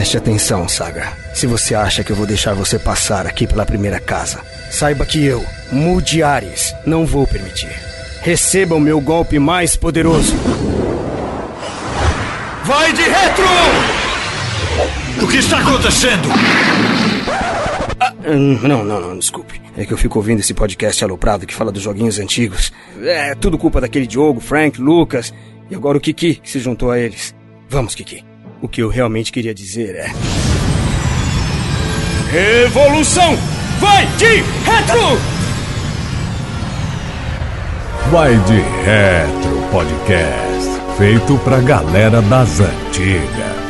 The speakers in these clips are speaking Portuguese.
Preste atenção, Saga. Se você acha que eu vou deixar você passar aqui pela primeira casa, saiba que eu, Mude Ares, não vou permitir. Receba o meu golpe mais poderoso. Vai de retro! O que está acontecendo? Ah, hum, não, não, não, desculpe. É que eu fico ouvindo esse podcast aloprado que fala dos joguinhos antigos. É tudo culpa daquele Diogo, Frank, Lucas e agora o Kiki que se juntou a eles. Vamos, Kiki. O que eu realmente queria dizer é. Revolução! Vai de retro! Vai de Retro Podcast, feito pra galera das antigas.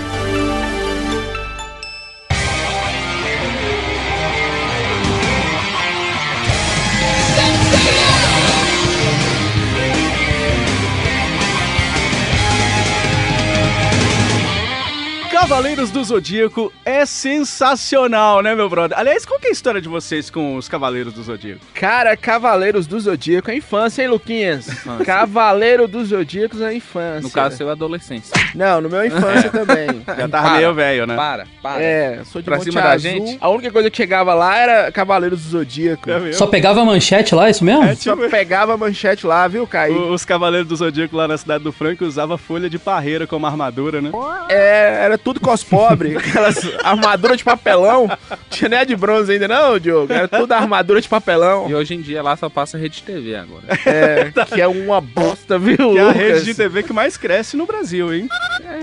Cavaleiros do Zodíaco é sensacional, né, meu brother? Aliás, qual que é a história de vocês com os Cavaleiros do Zodíaco? Cara, Cavaleiros do Zodíaco é infância, hein, Luquinhas? Cavaleiro dos Zodíacos é infância. No caso, seu adolescência. Não, no meu infância também. Já tava meio velho, né? Para, para. É, sou de Pra Monte cima da Azul. gente? A única coisa que chegava lá era Cavaleiros do Zodíaco. É? Só pegava a manchete lá, isso mesmo? É, Só tipo, pegava a manchete lá, viu, Caí? o- os Cavaleiros do Zodíaco lá na cidade do Franco usavam folha de parreira como armadura, né? É, era tudo cos pobre, aquelas armaduras de papelão. Tinha nem a de bronze ainda, não, Diogo. Era tudo armadura de papelão. E hoje em dia lá só passa rede TV agora. É, que é uma bosta, viu, Que é a rede de TV que mais cresce no Brasil, hein?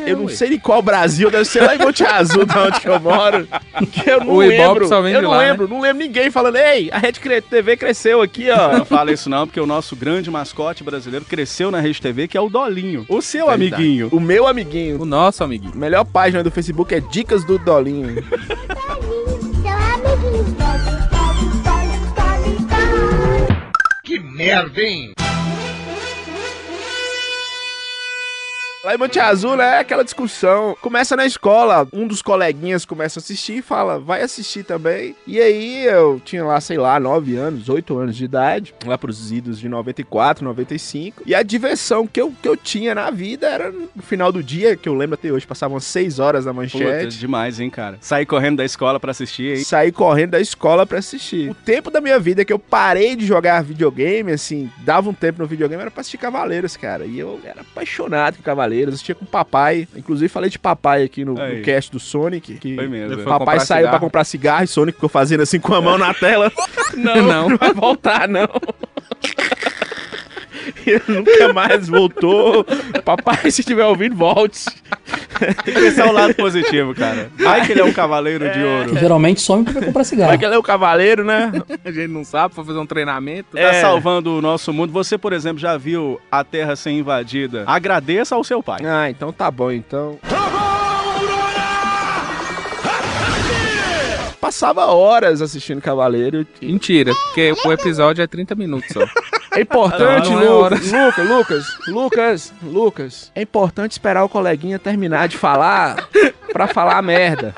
Eu não sei em qual Brasil, deve ser lá em Monte Azul, da onde que eu moro. Que eu não O lembro. só vem eu de não lá, né? lembro, não lembro ninguém falando, ei, a Rede TV cresceu aqui, ó. Não fala isso não, porque o nosso grande mascote brasileiro cresceu na Rede TV, que é o Dolinho. O seu Verdade. amiguinho. O meu amiguinho. O nosso amiguinho. Melhor página do Facebook é Dicas do Dolinho. Que merda, hein? Lá em Monte Azul, né, aquela discussão. Começa na escola, um dos coleguinhas começa a assistir e fala, vai assistir também. E aí eu tinha lá, sei lá, 9 anos, 8 anos de idade, lá pros idos de 94, 95. E a diversão que eu, que eu tinha na vida era no final do dia, que eu lembro até hoje, passavam 6 horas na Puta, manchete. demais, hein, cara? Sair correndo da escola pra assistir, hein? Saí correndo da escola pra assistir. O tempo da minha vida que eu parei de jogar videogame, assim, dava um tempo no videogame, era pra assistir Cavaleiros, cara. E eu era apaixonado por Cavaleiros, assistia com o papai. Inclusive, falei de papai aqui no, no cast do Sonic. Que Foi mesmo. Foi Papai saiu cigarro. pra comprar cigarro e Sonic ficou fazendo assim com a mão na tela. não, Não. não vai voltar, não. E ele nunca mais voltou. Papai, se estiver ouvindo, volte. Tem que pensar o lado positivo, cara. Vai que ele é um cavaleiro de Que ouro. geralmente some pra comprar cigarro. Vai que ele é o cavaleiro, né? A gente não sabe, foi fazer um treinamento. Tá É. salvando o nosso mundo. Você, por exemplo, já viu a Terra ser invadida? Agradeça ao seu pai. Ah, então tá bom, então. Passava horas assistindo Cavaleiro. Mentira, porque o episódio é 30 minutos só. É importante, Não, não é Lucas, Lucas, Lucas, Lucas, Lucas. É importante esperar o coleguinha terminar de falar pra falar merda.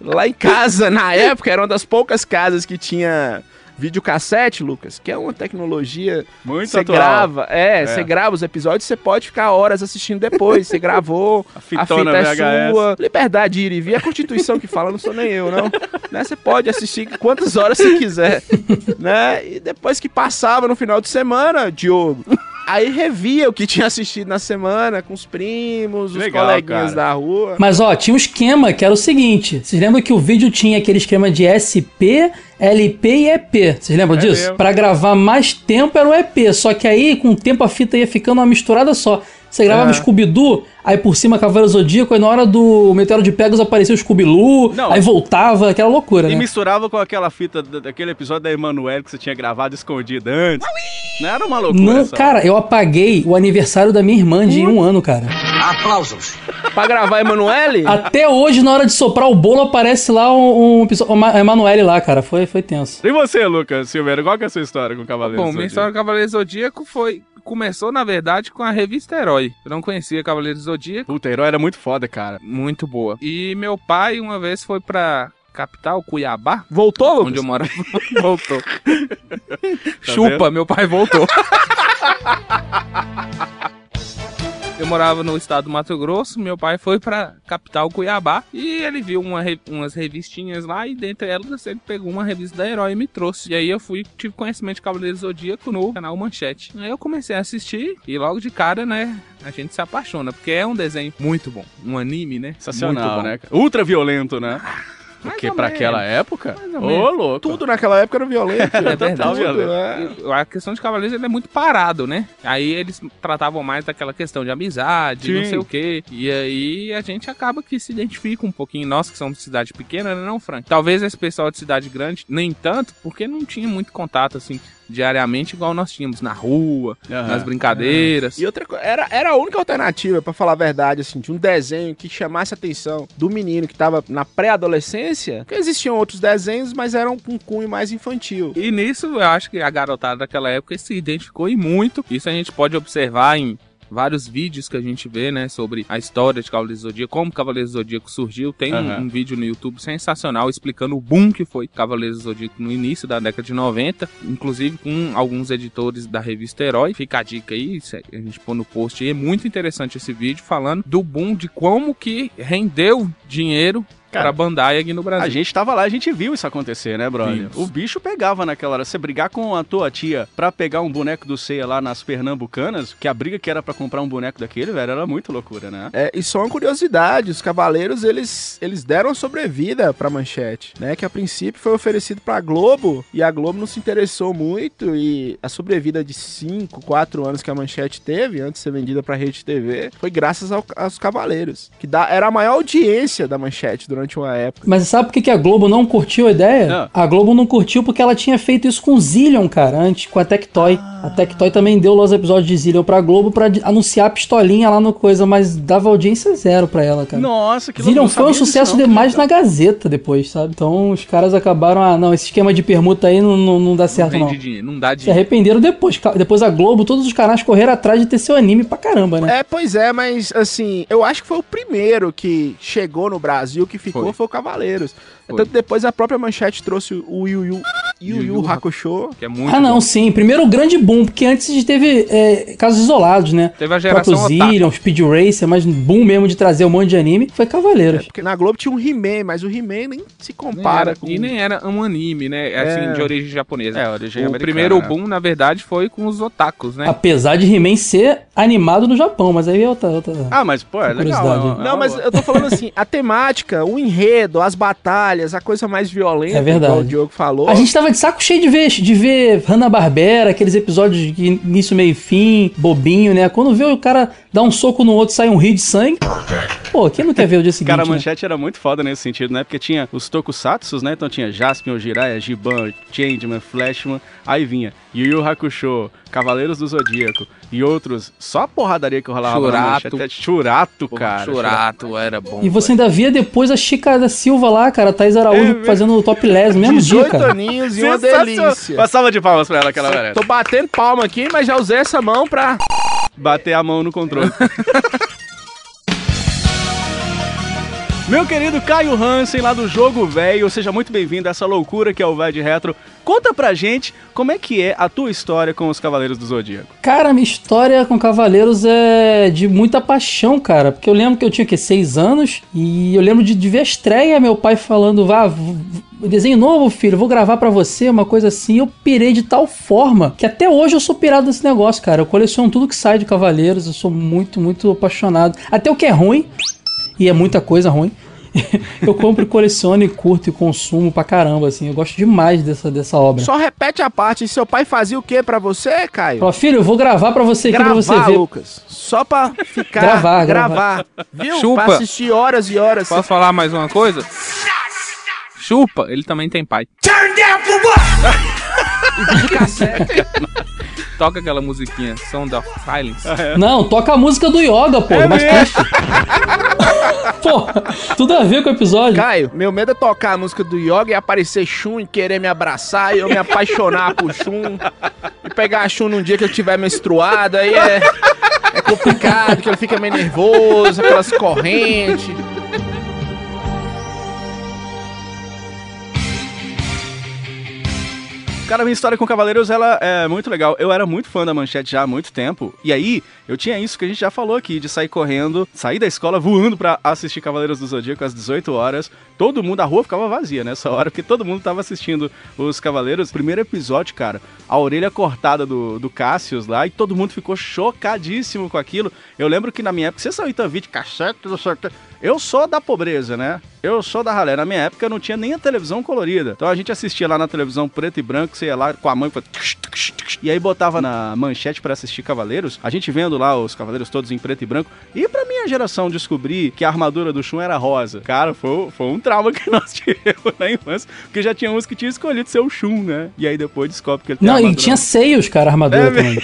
Lá em casa, na época, era uma das poucas casas que tinha videocassete, Lucas, que é uma tecnologia Muito você atual. grava, é, É. você grava os episódios, você pode ficar horas assistindo depois. Você gravou, a, fitona fita é VHS. sua. Liberdade de ir e vir, a Constituição que fala, não sou nem eu, não. Né? Você pode assistir quantas horas você quiser, né? E depois que passava no final de semana, Diogo, aí revia o que tinha assistido na semana com os primos, os Legal, coleguinhas cara. da rua. Mas ó, tinha um esquema que era o seguinte: vocês lembram que o vídeo tinha aquele esquema de SP, LP e EP? Vocês lembram É disso? Pra gravar mais tempo era o EP, só que aí com o tempo a fita ia ficando uma misturada só. Você gravava É. Scooby-Doo, aí por cima Cavaleiro Zodíaco, aí na hora do Meteoro de Pegasus aparecia o Scooby-Loo, Não. aí voltava, aquela loucura, E né? misturava com aquela fita da- daquele episódio da Emanuele que você tinha gravado escondido antes. Não era uma loucura Não, cara, eu apaguei o aniversário da minha irmã de um ano, cara. Aplausos. Pra gravar Emanuele? Até hoje, na hora de soprar o bolo, aparece lá um, um episódio. A Emanuele lá, cara. Foi, foi tenso. E você, Lucas Silveira, qual que é a sua história com o Cavaleiro Bom, do minha Zodíaco? história do Cavaleiro Zodíaco foi. Começou, na verdade, com a revista Herói. Eu não conhecia Cavaleiro Zodíaco. Puta, herói era muito foda, cara. Muito boa. E meu pai, uma vez, foi pra capital, Cuiabá, Voltou, Lucas? onde eu morava. voltou. Chupa, vendo? meu pai voltou. eu morava no estado do Mato Grosso, meu pai foi pra capital Cuiabá e ele viu uma umas revistinhas lá e dentre elas ele pegou uma revista da Herói e me trouxe. E aí eu fui, tive conhecimento de Cavaleiro Zodíaco no canal Manchete. Aí eu comecei a assistir e logo de cara, né, a gente se apaixona, porque é um desenho muito bom, um anime, né? Sensacional, né? Ultra violento, né? Porque menos. aquela época, ô menos. louco. Tudo naquela época era violento. É verdade. Tudo, violento. é. E A questão de Cavaleiros ele é muito parado, né? Aí eles tratavam mais daquela questão de amizade, não Sim. sei o quê. E aí a gente acaba que se identifica um pouquinho. Nós que somos de cidade pequena, né, não, Frank? Talvez esse pessoal de cidade grande, nem tanto, porque não tinha muito contato, assim, diariamente, igual nós tínhamos na rua, Aham. nas brincadeiras. E outra coisa, era, era a única alternativa, pra falar a verdade, assim, de um desenho que chamasse a atenção do menino que tava na pré-adolescência. Porque existiam outros desenhos, mas eram com um cunho mais infantil. E nisso eu acho que a garotada daquela época se identificou e muito. Isso a gente pode observar em vários vídeos que a gente vê, né, sobre a história de Cavaleiros do Zodíaco, como Cavaleiros do Zodíaco surgiu. Tem um- Aham. um, vídeo no YouTube sensacional explicando o boom que foi Cavaleiros do Zodíaco no início da década de 90, inclusive com alguns editores da revista Herói. Fica a dica aí, a gente põe no post aí. É muito interessante esse vídeo falando do boom de como que rendeu dinheiro Cara, pra Bandai aqui no Brasil. A gente tava lá, a gente viu isso acontecer, né, brother? Vimos. O bicho pegava naquela hora. Você brigar com a tua tia pra pegar um boneco do Ceia lá nas Pernambucanas, que a briga que era pra comprar um boneco daquele, velho, era muito loucura, né? É, e só uma curiosidade, os cavaleiros, eles, eles deram sobrevida pra Manchete, né? Que a princípio foi oferecido pra Globo, e a Globo não se interessou muito, e a sobrevida de 5, 4 anos que a Manchete teve, antes de ser vendida pra Rede TV, foi graças ao- aos cavaleiros, que dá, era a maior audiência da Manchete durante uma época. Mas sabe por que, a Globo não curtiu a ideia? Não. A Globo não curtiu porque ela tinha feito isso com o Zillion, cara, antes, com a Tectoy. A Tectoy também deu os episódios de Zillion pra Globo pra anunciar a pistolinha lá no coisa, mas dava audiência zero pra ela, cara. Nossa, que Zillion não foi um sucesso não. demais na Gazeta depois, sabe? Então os caras acabaram, ah, não, esse esquema de permuta aí não, não, não dá certo, não dinheiro, não dá Se dinheiro. arrependeram depois. Depois a Globo, todos os canais correram atrás de ter seu anime pra caramba, né? É, pois é, mas assim, eu acho que foi o primeiro que chegou no Brasil, que ficou, Foi. foi, o Cavaleiros. Foi. Tanto depois a própria Manchete trouxe o Yu Yu, Yu, Yu Hakusho. Que é muito Ah, não, bom. sim. Primeiro o grande boom, porque antes a gente teve é, casos isolados, né? Teve a geração. Zillion, Speed Racer, mas boom mesmo de trazer um monte de anime foi Cavaleiros. Porque na Globo tinha um He-Man, mas o He-Man nem se Nem compara era- com... E nem era um anime, né? Assim, É. de origem japonesa. É, origem o primeiro né? boom, na verdade, foi com os otakus, né? Apesar de He-Man ser animado no Japão, mas aí é outra. outra... Ah, mas, pô, é legal. É uma- é Não, mas eu tô falando assim, a temática, o enredo, as batalhas, a coisa mais violenta, É verdade. igual o Diogo falou. A gente tava de saco cheio de ver, de ver Hanna-Barbera, aqueles episódios de início, meio e fim, bobinho, né? Quando vê o cara dar um soco no outro e sai um rio de sangue. Pô, quem não quer ver o dia seguinte? Cara, a né? manchete era muito foda nesse sentido, né? Porque tinha os tokusatsus, né? Então tinha Jaspion, Jiraiya, Giban, Changeman, Flashman. Aí vinha Yu Yu Hakusho, Cavaleiros do Zodíaco e outros. Só a porradaria que rolava na Churato. É Churato, cara. Churato era bom. E você ainda via depois a Chica da Silva lá, cara, a Thaís Araújo É fazendo o top les mesmo dia, 18 cara. aninhos e uma delícia. Uma salva de palmas pra ela, aquela galera. Tô batendo palma aqui, mas já usei essa mão pra... Bater a mão no controle. Meu querido Caio Hansen, lá do Jogo Velho, seja muito bem-vindo a essa loucura que é o Vai de Retro. Conta pra gente como é que é a tua história com os Cavaleiros do Zodíaco. Cara, minha história com Cavaleiros é de muita paixão, cara. Porque eu lembro que eu tinha, o quê? Seis anos. E eu lembro de, de ver a estreia, meu pai falando, vá, desenho novo, filho, vou gravar pra você, uma coisa assim. Eu pirei de tal forma que até hoje eu sou pirado nesse negócio, cara. Eu coleciono tudo que sai de Cavaleiros, eu sou muito, muito apaixonado. Até o que é ruim, e é muita coisa ruim. eu compro, coleciono e curto e consumo pra caramba, assim. Eu gosto demais dessa, dessa obra. Só repete a parte, e seu pai fazia o que pra você, Caio? Falou, filho, eu vou gravar pra você aqui pra Gravar, você ver. Lucas. Só pra ficar... Gravar, gravar. Viu? Chupa. Pra assistir horas e horas. Posso falar mais uma coisa? Chupa, ele também tem pai. Toca aquela musiquinha, Sound of Silence. Não, toca a música do Yoga, pô, mais triste. pô, tudo a ver com o episódio. Caio, meu medo é tocar a música do Yoga e aparecer Shun e querer me abraçar e eu me apaixonar por Shun e pegar a Shun num dia que eu tiver menstruado, aí é, é complicado, que ele fica meio nervoso, aquelas correntes. Cara, minha história com Cavaleiros, ela é muito legal. Eu era muito fã da Manchete já há muito tempo. E aí, eu tinha isso que a gente já falou aqui, de sair correndo, sair da escola voando pra assistir Cavaleiros do Zodíaco às 18 horas. Todo mundo, a rua ficava vazia nessa hora, porque todo mundo tava assistindo os Cavaleiros. Primeiro episódio, cara, a orelha cortada do, do Cassius lá, e todo mundo ficou chocadíssimo com aquilo. Eu lembro que na minha época, você saiu então vídeo, cassete, não. Eu sou da pobreza, né? Eu sou da ralé. Na minha época não tinha nem a televisão colorida. Então a gente assistia lá na televisão preto e branco, você ia lá com a mãe e e aí botava na manchete pra assistir Cavaleiros. A gente vendo lá os Cavaleiros todos em preto e branco. E pra minha geração descobrir que a armadura do Shun era rosa. Cara, foi, foi um trauma que nós tivemos na infância. Porque já tinha uns que tinham escolhido ser o Shun, né? E aí depois descobre que ele Não, e tinha seios, cara, a armadura É também.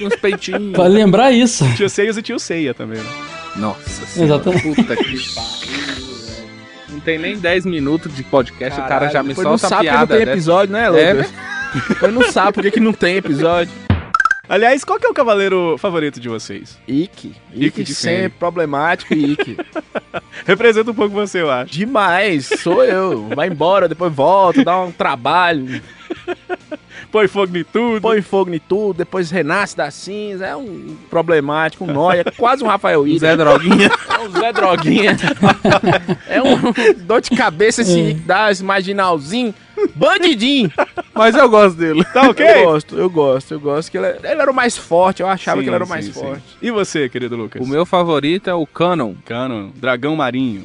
Uns peitinhos. Vale lembrar isso. Tinha Seios e tinha o Seiya também, né? Nossa senhora. Exatamente. Puta que pariu. Não tem nem 10 minutos de podcast, o cara já me não solta a sabe porque não piada. tem episódio, né, É, Lucas? Depois não sabe porque que não tem episódio. Aliás, qual que é o cavaleiro favorito de vocês? Ike. Ike de sempre Fênix. problemático, Ike. Representa um pouco você, eu acho. Demais, sou eu. Vai embora, depois volta, dá um trabalho, Põe fogo em tudo. põe fogo em tudo, depois renasce da cinza. É um problemático, um nóia, quase um Rafael William. Zé Droguinha. É um Zé Droguinha. é um dor de cabeça esse Ike dá, esse marginalzinho. Bandidinho. Mas eu gosto dele. Tá ok? Eu gosto, eu gosto, eu gosto. que ele, ele era o mais forte, eu achava Sim, que ele era o sim, mais sim. forte. E você, querido Lucas? O meu favorito é o Canon. Canon, dragão marinho.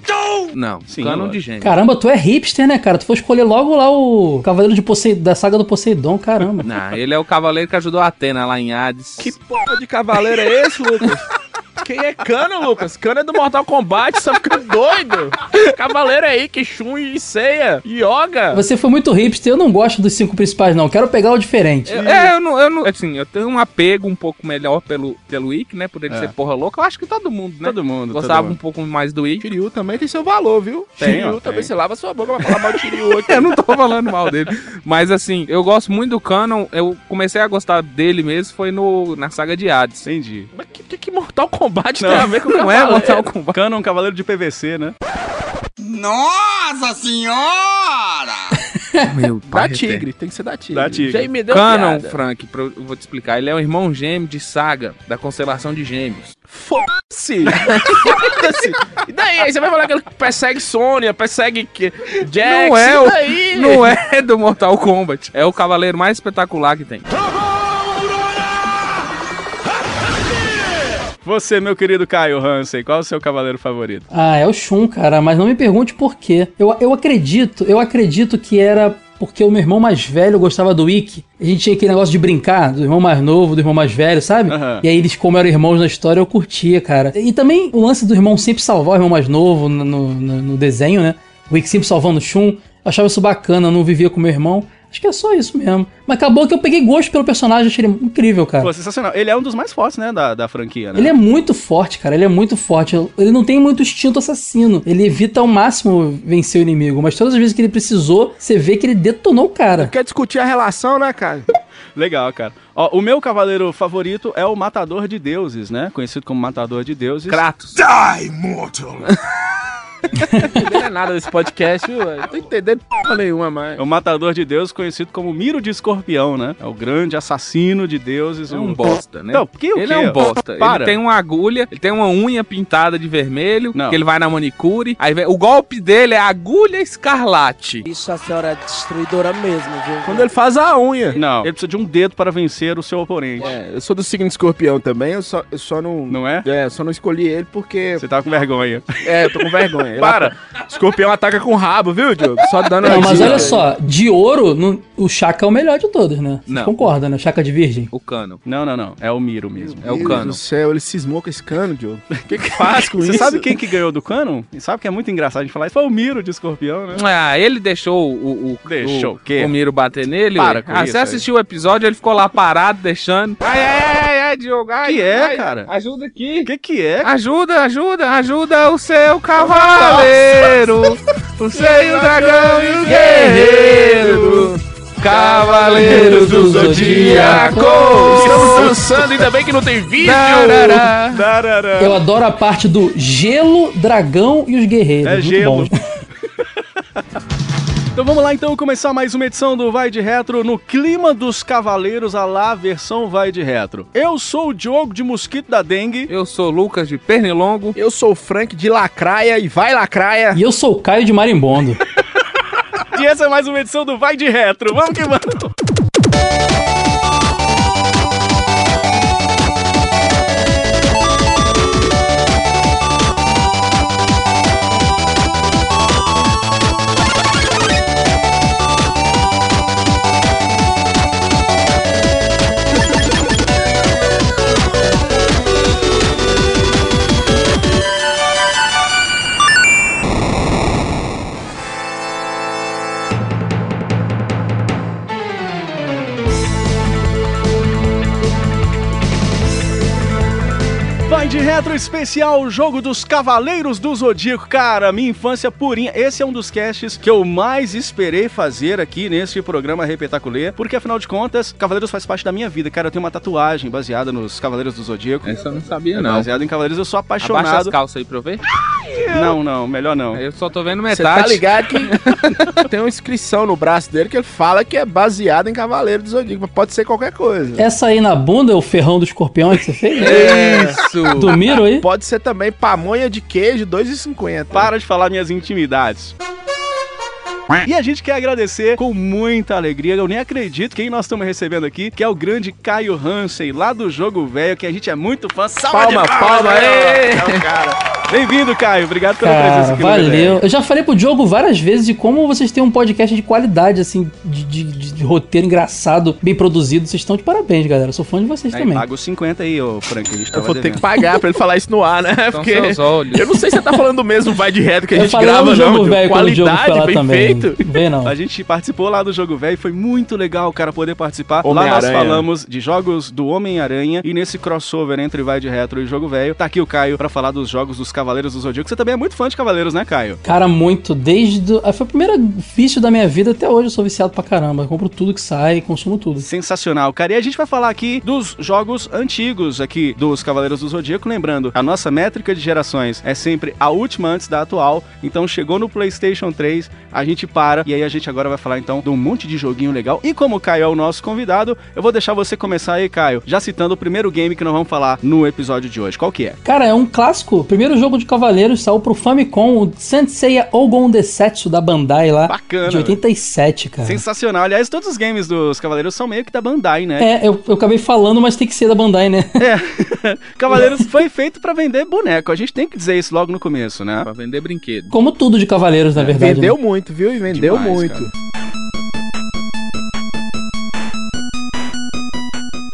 Não, Sim, Canon de gênio. Caramba, tu é hipster, né, cara? Tu foi escolher logo lá o Cavaleiro de Posei... da saga do Poseidon, caramba. Não, ele é o cavaleiro que ajudou a Atena lá em Hades. Que porra de cavaleiro é esse, Lucas? Quem é Cano, Lucas? Cano é do Mortal Kombat, você fica doido. Cavaleiro aí, que Shun e Seiya, Yoga. Você foi muito hipster, eu não gosto dos cinco principais, não. Quero pegar o diferente. Eu- É, eu não, eu não. Assim, eu tenho um apego um pouco melhor pelo, pelo Ikki, né? Por ele É. ser porra louca. Eu acho que todo mundo, né? Todo mundo, Gostava todo um mundo. pouco mais do Ikki. Shiryu também tem seu valor, viu? Tem, Shiryu ó, também, tem. você lava sua boca pra falar mal de Shiryu aqui. Eu não tô falando mal dele. Mas assim, eu gosto muito do Canon. Eu comecei a gostar dele mesmo, foi no, na saga de Hades. Entendi. Mas que, que, que Mortal Kombat Não. tem a ver com Não é? Mortal Kombat. Canon, cavaleiro de PVC, né? Nossa senhora! Meu Da Tigre, tem que ser da Tigre. Da Tigre. Já me deu Canon, piada. Frank, pra- eu vou te explicar. Ele é o irmão gêmeo de Saga, da constelação de Gêmeos. Foda-se! Foda-se! E daí? Aí você vai falar que ele persegue Sônia, persegue que- Jax, não é o, daí? não é do Mortal Kombat. É o cavaleiro mais espetacular que tem. Você, meu querido Caio Hansen, qual é o seu cavaleiro favorito? Ah, é o Shun, cara, mas não me pergunte por quê. Eu, eu acredito, eu acredito que era porque o meu irmão mais velho gostava do Ikki. A gente tinha aquele negócio de brincar, do irmão mais novo, do irmão mais velho, sabe? Aham. E aí eles, como eram irmãos na história, eu curtia, cara. E também o lance do irmão sempre salvar o irmão mais novo no, no- no- no desenho, né? O Ikki sempre salvando o Shun. Eu achava isso bacana, eu não vivia com meu irmão. Acho que é só isso mesmo. Mas acabou que eu peguei gosto pelo personagem, achei ele incrível, cara. Pô, sensacional. Ele é um dos mais fortes, né, da, da franquia, né? Ele é muito forte, cara. Ele é muito forte. Ele não tem muito instinto assassino. Ele evita ao máximo vencer o inimigo. Mas todas as vezes que ele precisou, você vê que ele detonou o cara. Quer discutir a relação, né, cara? Legal, cara. Ó, o meu cavaleiro favorito é o Matador de Deuses, né? Conhecido como Matador de Deuses. Kratos. Die, mortal! Não entendendo nada desse podcast, viu? Não tô entendendo porra nenhuma mais. É o Matador de Deuses, conhecido como Miro de Escorpião, né? É o grande assassino de deuses. É um bosta, né? Não, que o ele quê? é um bosta. Para. Ele tem uma agulha, ele tem uma unha pintada de vermelho, Não. que ele vai na manicure. Aí vem- o golpe dele é agulha escarlate. Isso a senhora é destruidora mesmo, viu? Quando ele faz a unha. Não, ele precisa de um dedo para vencer o seu oponente. É, eu sou do signo de escorpião também, eu só, eu só não. Não é? É, eu só não escolhi ele porque. Você tá com vergonha. É, eu tô com vergonha. Ele Para. Escorpião ataca com o rabo, viu, Diogo? Só dando Não, mas olha só, de ouro, no- o Chaka é o melhor de todos, né? Você Não. concorda, né? Chaka de virgem. O cano. Não, não, não. É o Miro mesmo. É o Deus cano. do céu, ele cismou com esse cano, Diogo. O que que faz com Você isso? sabe quem que ganhou do Canon? Sabe que é muito engraçado a gente falar isso? Foi o Miro de Escorpião, né? Ah, ele deixou o, o, Deixou o, o quê? o Miro bater nele? Para com ah, isso você aí. assistiu o episódio, ele ficou lá parado, deixando. Ai, ai, ai, ai, Diogo. Ai, Que é, ai, cara? Ajuda aqui. O que que é? Ajuda, ajuda, ajuda o seu cavaleiro. O seu dragão e o guerreiro. Cavaleiro do Zodíaco. Estamos dançando, ainda bem que não tem vídeo. Tarará. Darará. Eu adoro a parte do gelo, dragão e os guerreiros. É Muito gelo. Então vamos lá então começar mais uma edição do Vai de Retro no clima dos Cavaleiros, a lá versão Vai de Retro. Eu sou o Diogo de Mosquito da Dengue. Eu sou o Lucas de Pernilongo. Eu sou o Frank de Lacraia e vai Lacraia. E eu sou o Caio de Marimbondo. E essa é mais uma edição do Vai de Retro. Vamos que vamos! Retro especial Jogo dos Cavaleiros do Zodíaco. Cara, minha infância purinha. Esse é um dos casts que eu mais esperei fazer aqui nesse programa Repetaculê, porque afinal de contas, Cavaleiros faz parte da minha vida. Cara, eu tenho uma tatuagem baseada nos Cavaleiros do Zodíaco. Essa eu não sabia, não. Baseado em Cavaleiros, eu sou Abaixa as apaixonado. calças aí pra eu ver. Não, não, melhor não. Eu só tô vendo Você metade. tá ligado que tem uma inscrição no braço dele que ele fala que é baseado em Cavaleiro do Zodíaco, mas pode ser qualquer coisa. Essa aí na bunda é o ferrão do escorpião que você fez? Isso. Do Miro aí? Pode ser também pamonha de queijo, 2,50. Para de falar minhas intimidades. E a gente quer agradecer com muita alegria, eu nem acredito quem nós estamos recebendo aqui, que é o grande Caio Hansen, lá do Jogo Velho, que a gente é muito fã. Salva Palma, de palma, aí! ê! É o cara. Bem-vindo, Caio. Obrigado pela presença Cara, aqui no valeu. Eu já falei pro Diogo várias vezes de como vocês têm um podcast de qualidade, assim, de, de- de- de roteiro engraçado, bem produzido. Vocês estão de parabéns, galera. Eu sou fã de vocês Aí, também. paga os 50 aí, ô Frank, a gente Eu vou ter devendo. que pagar pra ele falar isso no ar, né? São Porque seus olhos. eu não sei se você tá falando mesmo vai de reto que a gente grava, no jogo não. velho Qualidade, lá bem também. feito. Vem não. A gente participou lá do Jogo Velho, foi muito legal, cara, poder participar. Lá nós Homem-Aranha. falamos de jogos do Homem-Aranha e nesse crossover entre Vai de Retro e Jogo Velho, tá aqui o Caio pra falar dos jogos dos Cavaleiros do Zodíaco. Você também é muito fã de Cavaleiros, né, Caio? Cara, muito. Desde. ah, Foi o primeiro vício da minha vida até hoje. Eu sou viciado pra caramba. Eu compro tudo que sai, consumo tudo. Sensacional, cara. E a gente vai falar aqui dos jogos antigos aqui dos Cavaleiros do Zodíaco. Lembrando, a nossa métrica de gerações é sempre a última antes da atual. Então chegou no PlayStation 3, a gente para. E aí a gente agora vai falar então de um monte de joguinho legal. E como o Caio é o nosso convidado, eu vou deixar você começar aí, Caio, já citando o primeiro game que nós vamos falar no episódio de hoje. Qual que é? Cara, é um clássico. Primeiro jogo de Cavaleiros saiu pro Famicom, o Senseiya Ogon Desetsu da Bandai lá. Bacana, De 87, cara. Sensacional. Aliás, todos os games dos Cavaleiros são meio que da Bandai, né? É, eu, eu acabei falando, mas tem que ser da Bandai, né? É. Cavaleiros foi feito pra vender boneco. A gente tem que dizer isso logo no começo, né? Pra vender brinquedo. Como tudo de Cavaleiros, na verdade. Vendeu né? muito, viu? E vendeu Demais, muito. cara.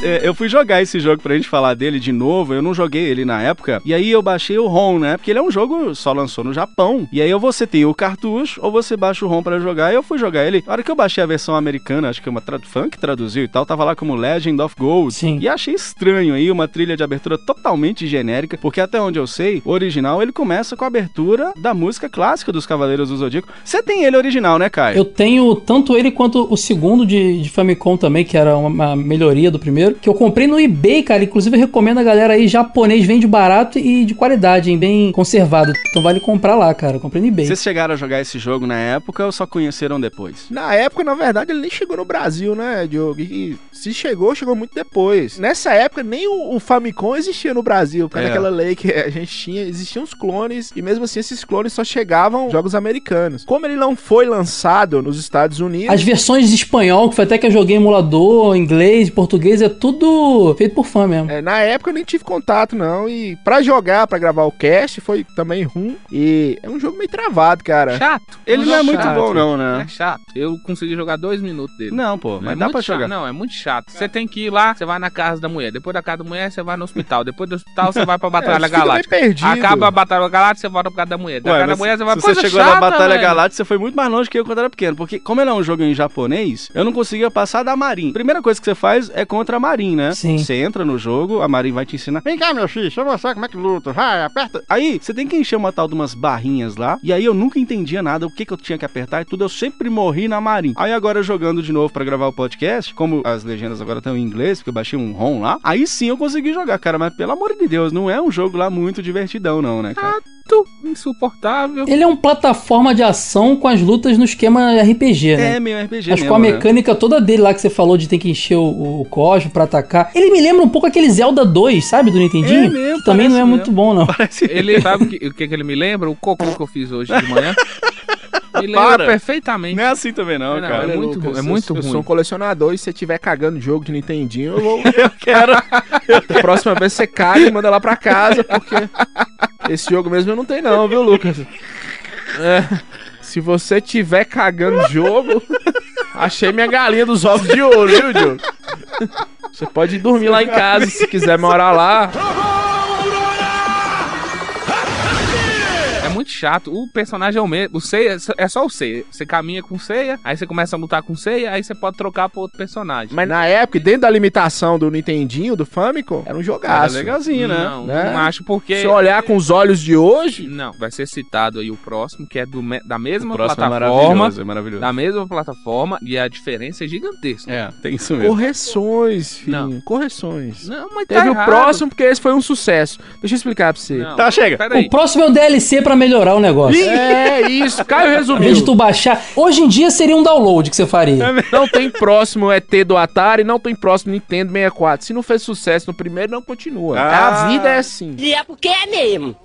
É, eu fui jogar esse jogo pra gente falar dele de novo. Eu não joguei ele na época. E aí eu baixei o ROM, né? Porque ele é um jogo só lançou no Japão. E aí ou você tem o cartucho ou você baixa o ROM pra jogar. E eu fui jogar ele. Na hora que eu baixei a versão americana, acho que uma trad que traduziu e tal, tava lá como Legend of Gold. Sim. E achei estranho aí uma trilha de abertura totalmente genérica, porque até onde eu sei, o original ele começa com a abertura da música clássica dos Cavaleiros do Zodíaco. Você tem ele original, né, Caio? Eu tenho tanto ele quanto o segundo de, de Famicom também, que era uma melhoria do primeiro, que eu comprei no eBay, cara. Inclusive, eu recomendo a galera aí, japonês vende barato e de qualidade, hein, bem conservado. Então vale comprar lá, cara. Eu comprei no eBay. Vocês chegaram a jogar esse jogo na época ou só conheceram depois? Na época, na verdade, ele nem chegou no Brasil, né, Diogo? E se chegou, chegou muito depois. Nessa época, nem o, o Famicom existia no Brasil, por causa É. daquela lei que a gente tinha. Existiam os clones, e mesmo assim, esses clones só chegavam jogos americanos. Como ele não foi lançado nos Estados Unidos. As versões de espanhol, que foi até que eu joguei em emulador, inglês, português, é tudo feito por fã mesmo. É, na época eu nem tive contato, não. E pra jogar, pra gravar o cast, foi também ruim. E é um jogo meio travado, cara. Chato. Ele não é jogo muito chato. bom, não, É né? chato. Eu consegui jogar dois minutos dele. Não, pô, mas É dá muito pra chato. jogar. Não, é muito chato. Você tem que ir lá, você vai na casa da mulher. Depois da casa da mulher, você vai no hospital. Depois do hospital, você vai pra Batalha você fica meio Galáctica. Acaba a Batalha Galáctica, você volta pra casa da mulher. Da Ué, casa da mulher, você vai se pra você chegou na chata, Batalha velho. Galáctica, você foi muito mais longe que eu quando era pequeno. Porque, como ele é um jogo em japonês, eu não conseguia passar da Marin. Primeira coisa que você faz é contra a Marin, né? Sim. Você entra no jogo, a Marin vai te ensinar. Vem cá, meu filho, deixa eu mostrar como é que luta. Vai, aperta. Aí, você tem que encher uma tal de umas barrinhas lá. E aí eu nunca entendia nada, o que, que eu tinha que apertar e tudo. Eu sempre morri na Marin. Aí agora, jogando de novo pra gravar o podcast, como as legendas agora estão em inglês, porque eu baixei um ROM lá, aí sim eu consegui jogar, cara. Mas pelo amor de Deus, não é um jogo lá muito divertidão, não, né, cara? Lento, insuportável. Ele é um plataforma de ação com as lutas no esquema RPG, né? É meio RPG Mas mesmo, com a né? mecânica toda dele lá que você falou de ter que encher o, o cosmo pra atacar. Ele me lembra um pouco aquele Zelda 2, sabe? Do Nintendinho? É mesmo, que também não é parece muito mesmo. bom, não. Parece... Ele sabe o que, o que, que ele me lembra? O cocô que eu fiz hoje de manhã. Me lembra Para. perfeitamente. Não é assim também não, Não, cara. é muito Lucas, é eu- muito eu, ruim. sou um colecionador e se você estiver cagando jogo de Nintendinho, eu vou. Eu quero... A próxima vez você caga e manda lá pra casa, porque esse jogo mesmo eu não tenho, não, viu, Lucas? É, se você tiver cagando jogo, achei minha galinha dos ovos de ouro, viu, Diogo? Você pode dormir lá em casa se quiser morar lá. Muito chato. O personagem é o mesmo. O Seiya é só o Seiya. Você caminha com o Seiya, aí você começa a lutar com o Seiya, aí você pode trocar pra outro personagem. Mas na época, dentro da limitação do Nintendinho, do Famicom, era um Era jogaço. legalzinho, né? Não, Né? não acho porque. Se olhar com os olhos de hoje, Não, vai ser citado aí o próximo, que é do me- da mesma O é plataforma. maravilhoso, é maravilhoso. da mesma plataforma, e a diferença é gigantesca. É, tem isso mesmo. correções, filho. Não. Correções. Não, mas tá Teve o errado. próximo, porque esse foi um sucesso. Deixa eu explicar pra você. Não, Tá, chega. O próximo é o DLC pra melhorar o negócio. É isso, Caio Em vez de resumiu. tu baixar. Hoje em dia seria um download que você faria. Não tem próximo ET do Atari, não tem próximo Nintendo 64. Se não fez sucesso no primeiro, não continua. Ah. A vida é assim. E é porque é mesmo.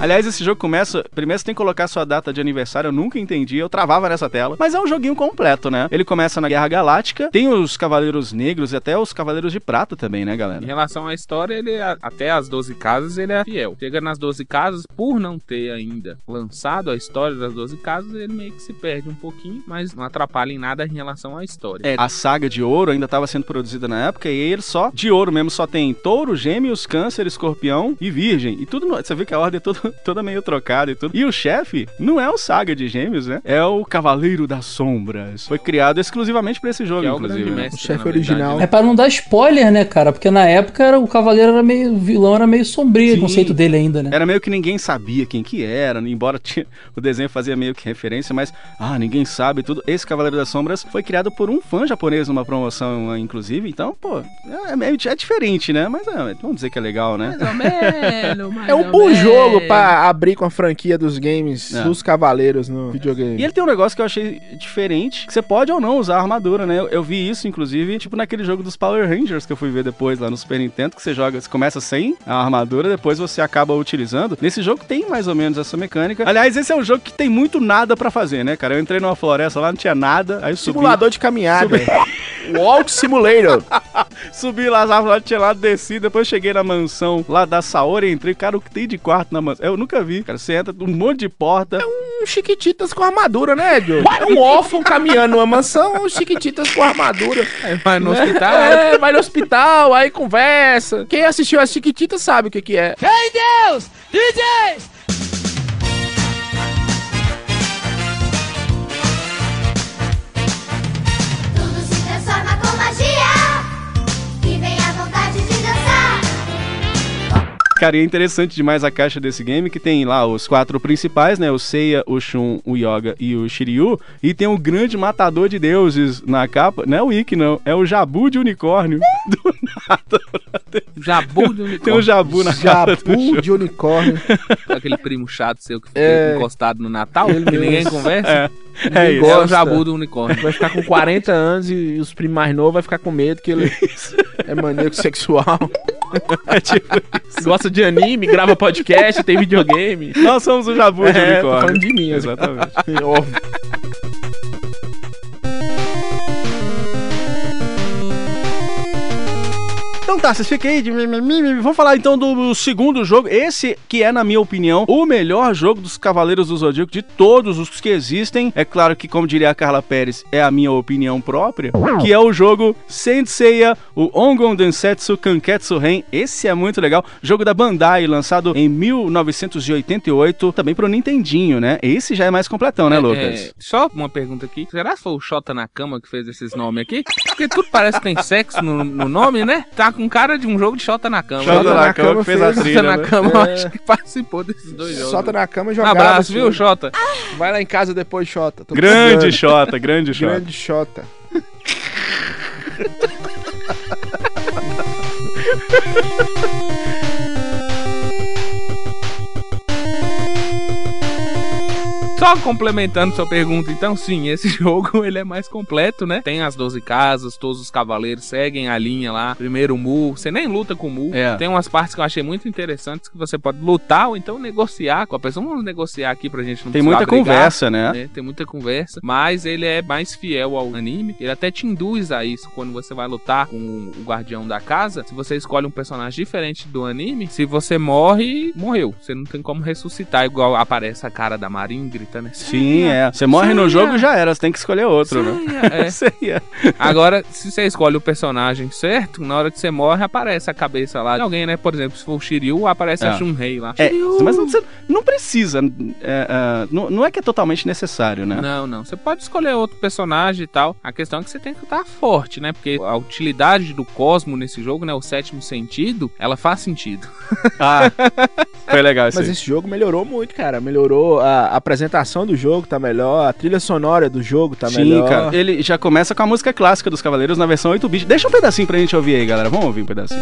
Aliás, esse jogo começa. Primeiro você tem que colocar sua data de aniversário. Eu nunca entendi, eu travava nessa tela. Mas é um joguinho completo, né? Ele começa na Guerra Galáctica, tem os Cavaleiros Negros e até os Cavaleiros de Prata também, né, Em galera? relação à história, ele a- até as 12 casas ele é fiel. Chega nas 12 casas, por não ter ainda lançado a história das 12 casas, ele meio que se perde um pouquinho, mas não atrapalha em nada em relação à história. É, a saga de ouro ainda estava sendo produzida na época e ele só de ouro mesmo só tem touro, gêmeos, câncer, escorpião e virgem. E tudo, no- você vê que a ordem é toda, toda meio trocada e tudo. E o chefe não é o saga de gêmeos, né? É o Cavaleiro das Sombras. Foi criado exclusivamente para esse jogo, Que é o inclusive. né? mestre, O chefe na verdade, original. né? É pra não dar spoiler, né, cara? Porque na época era, o cavaleiro era meio. O vilão era meio sombrio, Sim. o conceito dele ainda, né? Era meio que ninguém sabia quem que era, embora tinha- o desenho fazia meio que referência, mas ah, ninguém sabe tudo. Esse Cavaleiro das Sombras foi criado por um fã japonês numa promoção, inclusive. Então, pô, é, meio- é diferente, né? Mas é, vamos dizer que é legal, né? Mais ou menos, mais É um bom menos. jogo pra abrir com a franquia dos games É. dos Cavaleiros no videogame. E ele tem um negócio que eu achei diferente, que você pode ou não usar a armadura, né? Eu, eu vi isso, inclusive, tipo naquele jogo dos Power Rangers que eu fui ver depois lá no Super Nintendo, que você joga, você começa sem a armadura, depois você acaba utilizando. Nesse jogo tem mais ou menos essa mecânica. Aliás, esse é um jogo que tem muito nada pra fazer, né, cara? Eu entrei numa floresta lá, não tinha nada, aí eu subi, Simulador de caminhada. Walk Simulator. subi lá as árvores lá, tinha lá, desci, depois cheguei na mansão lá da Saori, entrei, cara, o que tem de quarto na mansão? Eu nunca vi, cara, você entra, um monte de porta, Um Chiquititas com armadura, né, Diogo? É um órfão caminhando numa mansão, um Chiquititas com armadura. Aí vai no hospital. É, vai no hospital, aí conversa. Quem assistiu as Chiquititas sabe o que que é. Tudo Cara, e é interessante demais a caixa desse game, que tem lá os quatro principais, né? O Seiya, o Shun, o Yoga e o Shiryu. E tem um grande matador de deuses na capa. Não é o Ikki, não. É o Jabu de unicórnio. Do nada. Jabu de Tem um unicórnio. Jabu na capa Jabu de unicórnio. Aquele primo chato seu que fica É. encostado no Natal, Ele que ninguém conversa. É, é isso. É o. Jabu do unicórnio. Vai ficar com 40 anos e os primos mais novos vai ficar com medo que ele é maníaco sexual. É tipo Gosta de anime, grava podcast, tem videogame. Nós somos o Jabu de É, tô unicórnio. falando de mim, Exatamente. Óbvio. Então tá, vocês fiquem aí de mimimi. Vamos falar então do segundo jogo. Esse que é, na minha opinião, o melhor jogo dos Cavaleiros do Zodíaco de todos os que existem. É claro que, como diria a Carla Pérez, é a minha opinião própria. Que é o jogo Senseiya, o Ongon Densetsu Kanketsu Ren. Esse é muito legal. Jogo da Bandai, lançado em 1988, também pro Nintendinho, né? Esse já é mais completão, né, Lucas? É, só uma pergunta aqui. Será que foi o Xota na cama que fez esses nomes aqui? Porque tudo parece que tem sexo no, no nome, né? Tá com cara de um jogo de Xota na cama. Xota Xota na na Cama Cama fez a trilha, Xota na né? cama, eu É. acho que participou desses dois jogos. Solta na cama e Um abraço, viu, Xota? Vai lá em casa depois, Xota. Tô Grande precisando. Xota, grande Xota. Grande Xota. Só complementando sua pergunta, então sim, esse jogo ele é mais completo, né? Tem as 12 casas, todos os cavaleiros seguem a linha lá. Primeiro o Mu, você nem luta com o Mu. É. Tem umas partes que eu achei muito interessantes que você pode lutar ou então negociar com a pessoa. Vamos negociar aqui pra gente não Tem muita brigar, conversa, né? né? Tem muita conversa, mas ele é mais fiel ao anime. Ele até te induz a isso quando você vai lutar com o guardião da casa. Se você escolhe um personagem diferente do anime, se você morre, morreu. Você não tem como ressuscitar, igual aparece a cara da Marin gritando assim. Sim, é. Você morre no jogo, é. já era. Você tem que escolher outro, né? É. Seria. Agora, se você escolhe o personagem certo, na hora que você morre, aparece a cabeça lá de alguém, né? Por exemplo, se for o Shiryu, aparece É. a Shunrei lá. É, Shiryu! mas você não precisa. é, é, não, não é que é totalmente necessário, né? Não, não. Você pode escolher outro personagem e tal. A questão é que você tem que estar forte, né? Porque a utilidade do cosmo nesse jogo, né? O sétimo sentido, ela faz sentido. Ah, foi legal isso Mas aí. esse jogo melhorou muito, cara. Melhorou a a apresentação do jogo, tá melhor. A trilha sonora do jogo tá Sim, melhor. cara. Ele já começa com a música clássica dos Cavaleiros na versão 8-bit. Deixa um pedacinho pra gente ouvir aí, galera. Vamos ouvir um pedacinho.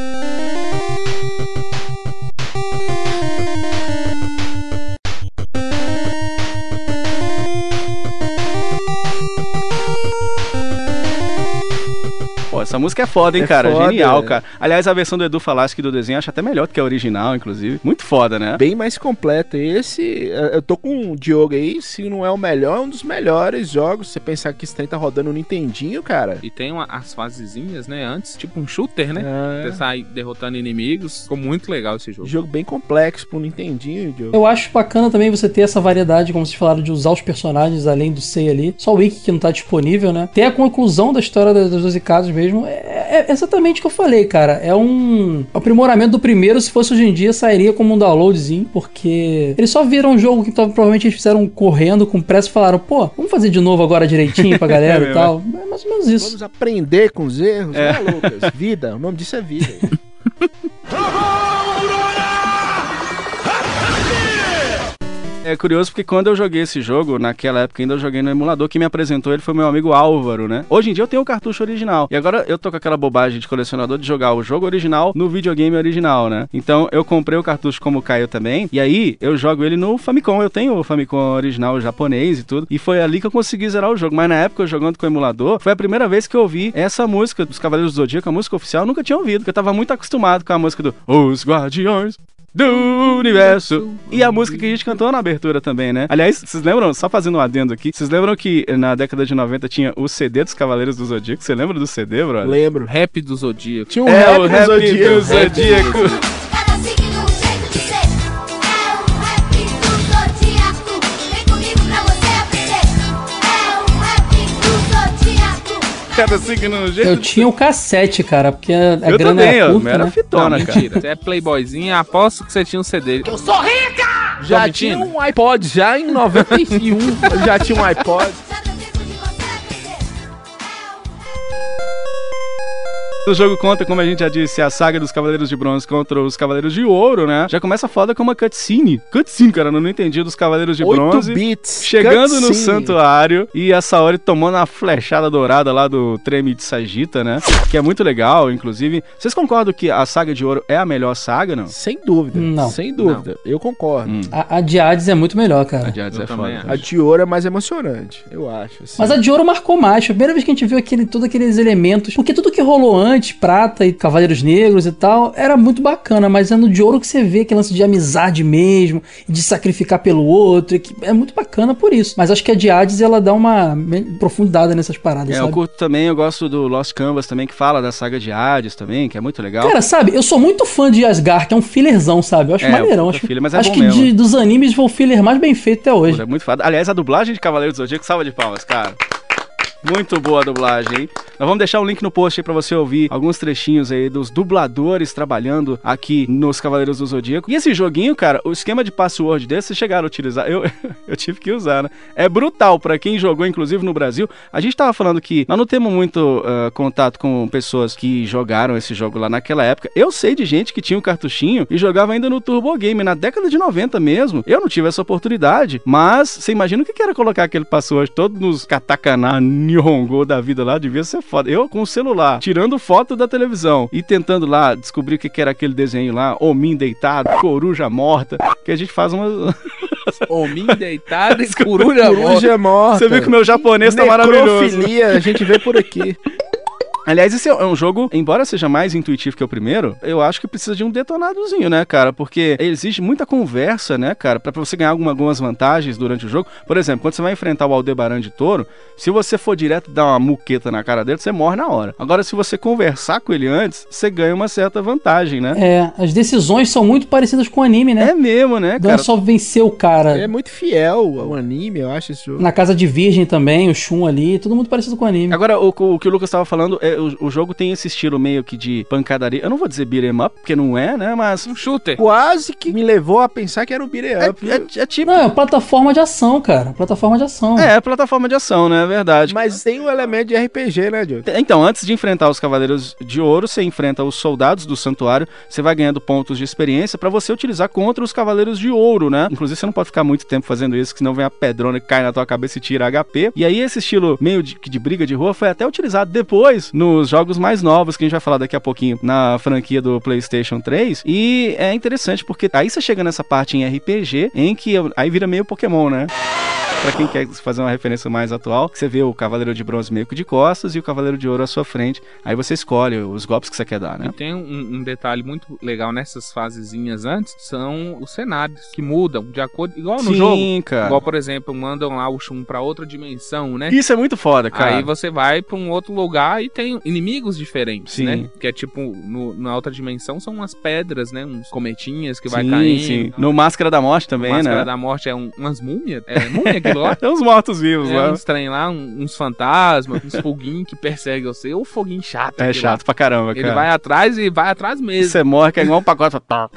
Pô, essa música é foda, hein, É cara? foda, Genial, é. cara. Aliás, a versão do Edu Falaschi do desenho acho até melhor do que a original, inclusive. Muito foda, né? Bem mais completo. Esse, eh, eu tô com o Diogo aí, se não é o melhor, é um dos melhores jogos. Você pensar que esse trem tá rodando no Nintendinho, cara. E tem uma- as fasezinhas, né? Antes, tipo um shooter, né? É. Você sai derrotando inimigos. Ficou muito legal esse jogo. Jogo bem complexo pro Nintendinho, Diogo. Eu acho bacana também você ter essa variedade, como vocês falaram, de usar os personagens além do Sei ali. Só o Wiki que não tá disponível, né? Ter a conclusão da história das das 12 casas mesmo. É, é exatamente o que eu falei, cara. É um aprimoramento do primeiro. Se fosse hoje em dia, sairia como um downloadzinho, porque eles só viram um jogo que provavelmente eles fizeram correndo com pressa e falaram, pô, vamos fazer de novo agora direitinho pra galera É e mesmo, tal. É mais ou menos isso. Vamos aprender com os erros, É. né, Lucas? Vida, o nome disso é vida. É curioso porque quando eu joguei esse jogo, naquela época ainda eu joguei no emulador, quem me apresentou ele foi meu amigo Álvaro, né? Hoje em dia eu tenho o cartucho original. E agora eu tô com aquela bobagem de colecionador de jogar o jogo original no videogame original, né? Então eu comprei o cartucho como Caio também. E aí eu jogo ele no Famicom. Eu tenho o Famicom original japonês e tudo. E foi ali que eu consegui zerar o jogo. Mas na época, eu jogando com o emulador, foi a primeira vez que eu ouvi essa música dos Cavaleiros do Zodíaco, a música oficial, eu nunca tinha ouvido. Porque eu tava muito acostumado com a música do Os Guardiões do universo. E a música que a gente cantou na abertura também, né? Aliás, vocês lembram, só fazendo um adendo aqui, vocês lembram que na década de 90 tinha o CD dos Cavaleiros do Zodíaco? Você lembra do CD, brother? Lembro. Rap do Zodíaco. Tinha um É, rap o do rap Zodíaco. do Zodíaco. Cada signo no jeito. Eu tinha o cassete, cara, porque a, a Eu grana também, era curta, Era né? fitona, Não, cara. mentira. Você é playboyzinha, aposto que você tinha um CD. Eu Já Tô tinha mentindo? um iPod já em 91. eu já tinha um iPod. O jogo conta, como a gente já disse, a saga dos Cavaleiros de Bronze contra os Cavaleiros de Ouro, né? Já começa foda com uma cutscene. Cutscene, cara, eu não entendi dos Cavaleiros de 8 Bronze. bits. Chegando no cutscene. santuário e a Saori tomando a flechada dourada lá do treme de Sagita, né? Que é muito legal, inclusive. Vocês concordam que a saga de ouro é a melhor saga, não? Sem dúvida. Não. Sem dúvida. Eu concordo. Hum. A, a de Hades é muito melhor, cara. A de Hades Eu é foda. A de ouro é mais emocionante, eu acho. assim. Mas a de ouro marcou mais. Foi a primeira vez que a gente viu aquele, todos aqueles elementos. Porque tudo que rolou antes, prata e cavaleiros negros e tal, era muito bacana. Mas é no de ouro que você vê aquele lance de amizade mesmo, de sacrificar pelo outro. que é muito bacana por isso. Mas acho que a de Hades ela dá uma profundidade nessas paradas, É, eu sabe? curto também, eu gosto do Lost Canvas também, que fala da saga de Hades também, que é muito legal. Cara, sabe, eu sou muito fã de Asgard, que é um fillerzão, sabe? Eu acho É, maneirão. Acho, filler, mas é acho que de- dos animes foi o filler mais bem feito até hoje. Pô, é muito foda. Aliás, a dublagem de Cavaleiros do Zodíaco, salva de palmas, cara. Muito boa a dublagem, hein? Nós vamos deixar um link no post aí pra você ouvir alguns trechinhos aí dos dubladores trabalhando aqui nos Cavaleiros do Zodíaco. E esse joguinho, cara, o esquema de password desse, vocês chegaram a utilizar. Eu, eu tive que usar, né? É brutal pra quem jogou, inclusive no Brasil. A gente tava falando que nós não temos muito ah, contato com pessoas que jogaram esse jogo lá naquela época. Eu sei de gente que tinha o cartuchinho e jogava ainda no Turbo Game, na década de 90 mesmo. Eu não tive essa oportunidade, mas você imagina o que era colocar aquele password todo nos katakana Nihongo da vida lá, devia ser foda. Eu com o celular, tirando foto da televisão e tentando lá descobrir o que era aquele desenho lá, homem deitado, coruja morta, que a gente faz uma... Homem deitado e coruja morta. Coruja morta. Você viu que o meu japonês tá maravilhoso. A gente vê por aqui. Aliás, esse é um jogo, embora seja mais intuitivo que o primeiro, eu acho que precisa de um detonadozinho, né, cara? Porque exige muita conversa, né, cara, pra você ganhar alguma- algumas vantagens durante o jogo. Por exemplo, quando você vai enfrentar o Aldebaran de Touro, se você for direto dar uma muqueta na cara dele, você morre na hora. Agora, se você conversar com ele antes, você ganha uma certa vantagem, né? É, as decisões são muito parecidas com o anime, né? É mesmo, né, Não é cara? só vencer o cara. É muito fiel ao anime, eu acho esse jogo. Na casa de virgem também, o Shun ali, tudo muito parecido com o anime. Agora, o, o que o Lucas estava falando, é, o, o jogo tem esse estilo meio que de pancadaria. Eu não vou dizer beat 'em up, porque não é, né? Mas. Um shooter. Quase que me levou a pensar que era o beat 'em É, up. viu? é- é tipo. Não, é uma plataforma de ação, cara. Plataforma de ação. É, é plataforma de ação, né? É verdade. Mas tem um elemento de RPG, né, Diogo? Então, antes de enfrentar os Cavaleiros de Ouro, você enfrenta os soldados do santuário, você vai ganhando pontos de experiência pra você utilizar contra os Cavaleiros de Ouro, né? Inclusive, você não pode ficar muito tempo fazendo isso, que senão vem a pedrona que cai na tua cabeça e tira HP. E aí, esse estilo meio de, de briga de rua foi até utilizado depois nos jogos mais novos, que a gente vai falar daqui a pouquinho, na franquia do PlayStation 3. E é interessante porque aí você chega nessa parte em RPG, em que aí vira meio Pokémon, né? Pra quem quer fazer uma referência mais atual, você vê o Cavaleiro de Bronze meio que de costas e o Cavaleiro de Ouro à sua frente. Aí você escolhe os golpes que você quer dar, né? E tem um, um detalhe muito legal nessas fasezinhas antes, são os cenários que mudam de acordo, igual no Sim, jogo. cara. Igual, por exemplo, mandam lá o Shun pra outra dimensão, né? Isso é muito foda, cara. Aí você vai pra um outro lugar e tem inimigos diferentes, Sim. né? Que é tipo, no- na outra dimensão são umas pedras, né? Uns cometinhas que vai sim, caindo. sim. No Máscara da Morte também, Máscara né? da Morte é um- umas múmias. É múmia aquilo lá? É os mortos-vivos É lá. uns trem lá, uns fantasmas, uns foguinhos que perseguem você. Ou foguinho chato. É aquilo lá. chato pra caramba, Ele cara. vai atrás e vai atrás mesmo. Você morre, que é igual um pacote. Tá.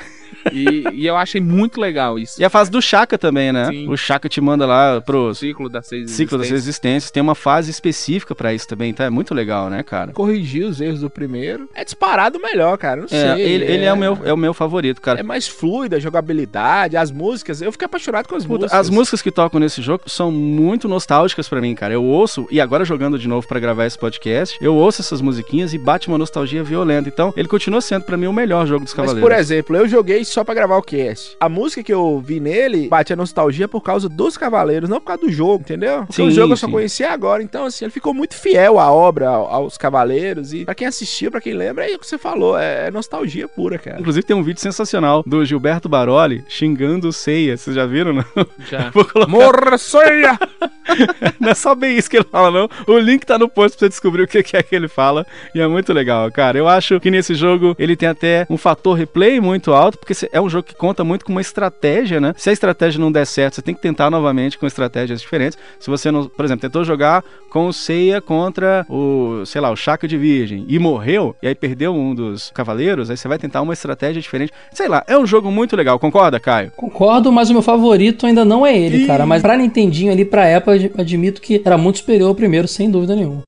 E, e eu achei muito legal isso. E a fase do Chaka também, né? Sim. O Chaka te manda lá O pros ciclo das seis ciclo das existências. resistências. Tem uma fase específica pra isso também, tá? É muito legal, né, cara? Corrigir os erros do primeiro. É disparado melhor, cara. Não É, sei. ele, ele é, o meu, é o meu favorito, cara. É mais fluida a jogabilidade, as músicas. Eu fiquei apaixonado com as Puta, músicas. as músicas que tocam nesse jogo são muito nostálgicas pra mim, cara. Eu ouço, e agora jogando de novo pra gravar esse podcast, eu ouço essas musiquinhas e bate uma nostalgia violenta. Então, ele continua sendo pra mim o melhor jogo dos Mas, Cavaleiros. por exemplo, eu joguei só pra gravar o cast. A música que eu vi nele bate a nostalgia por causa dos Cavaleiros, não por causa do jogo, entendeu? Porque Sim, o jogo eu só sim. conhecia agora. Então, assim, ele ficou muito fiel à obra, ao- aos Cavaleiros. E pra quem assistiu, pra quem lembra, é o que você falou. É nostalgia pura, cara. Inclusive tem um vídeo sensacional do Gilberto Baroli xingando o Seiya. Vocês já viram, não? Já. Vou colocar. Morra, 所以 Não é só bem isso que ele fala, não. O link tá no post pra você descobrir o que é que ele fala. E é muito legal, cara. Eu acho que nesse jogo ele tem até um fator replay muito alto, porque é um jogo que conta muito com uma estratégia, né? Se a estratégia não der certo, você tem que tentar novamente com estratégias diferentes. Se você não, por exemplo, tentou jogar com o Seiya contra o, sei lá, o Chaka de Virgem e morreu, e aí perdeu um dos cavaleiros, aí você vai tentar uma estratégia diferente. Sei lá, é um jogo muito legal, concorda, Caio? Concordo, mas o meu favorito ainda não é ele, cara. Mas pra Nintendinho ali, pra época, admito que era muito superior ao primeiro, sem dúvida nenhuma.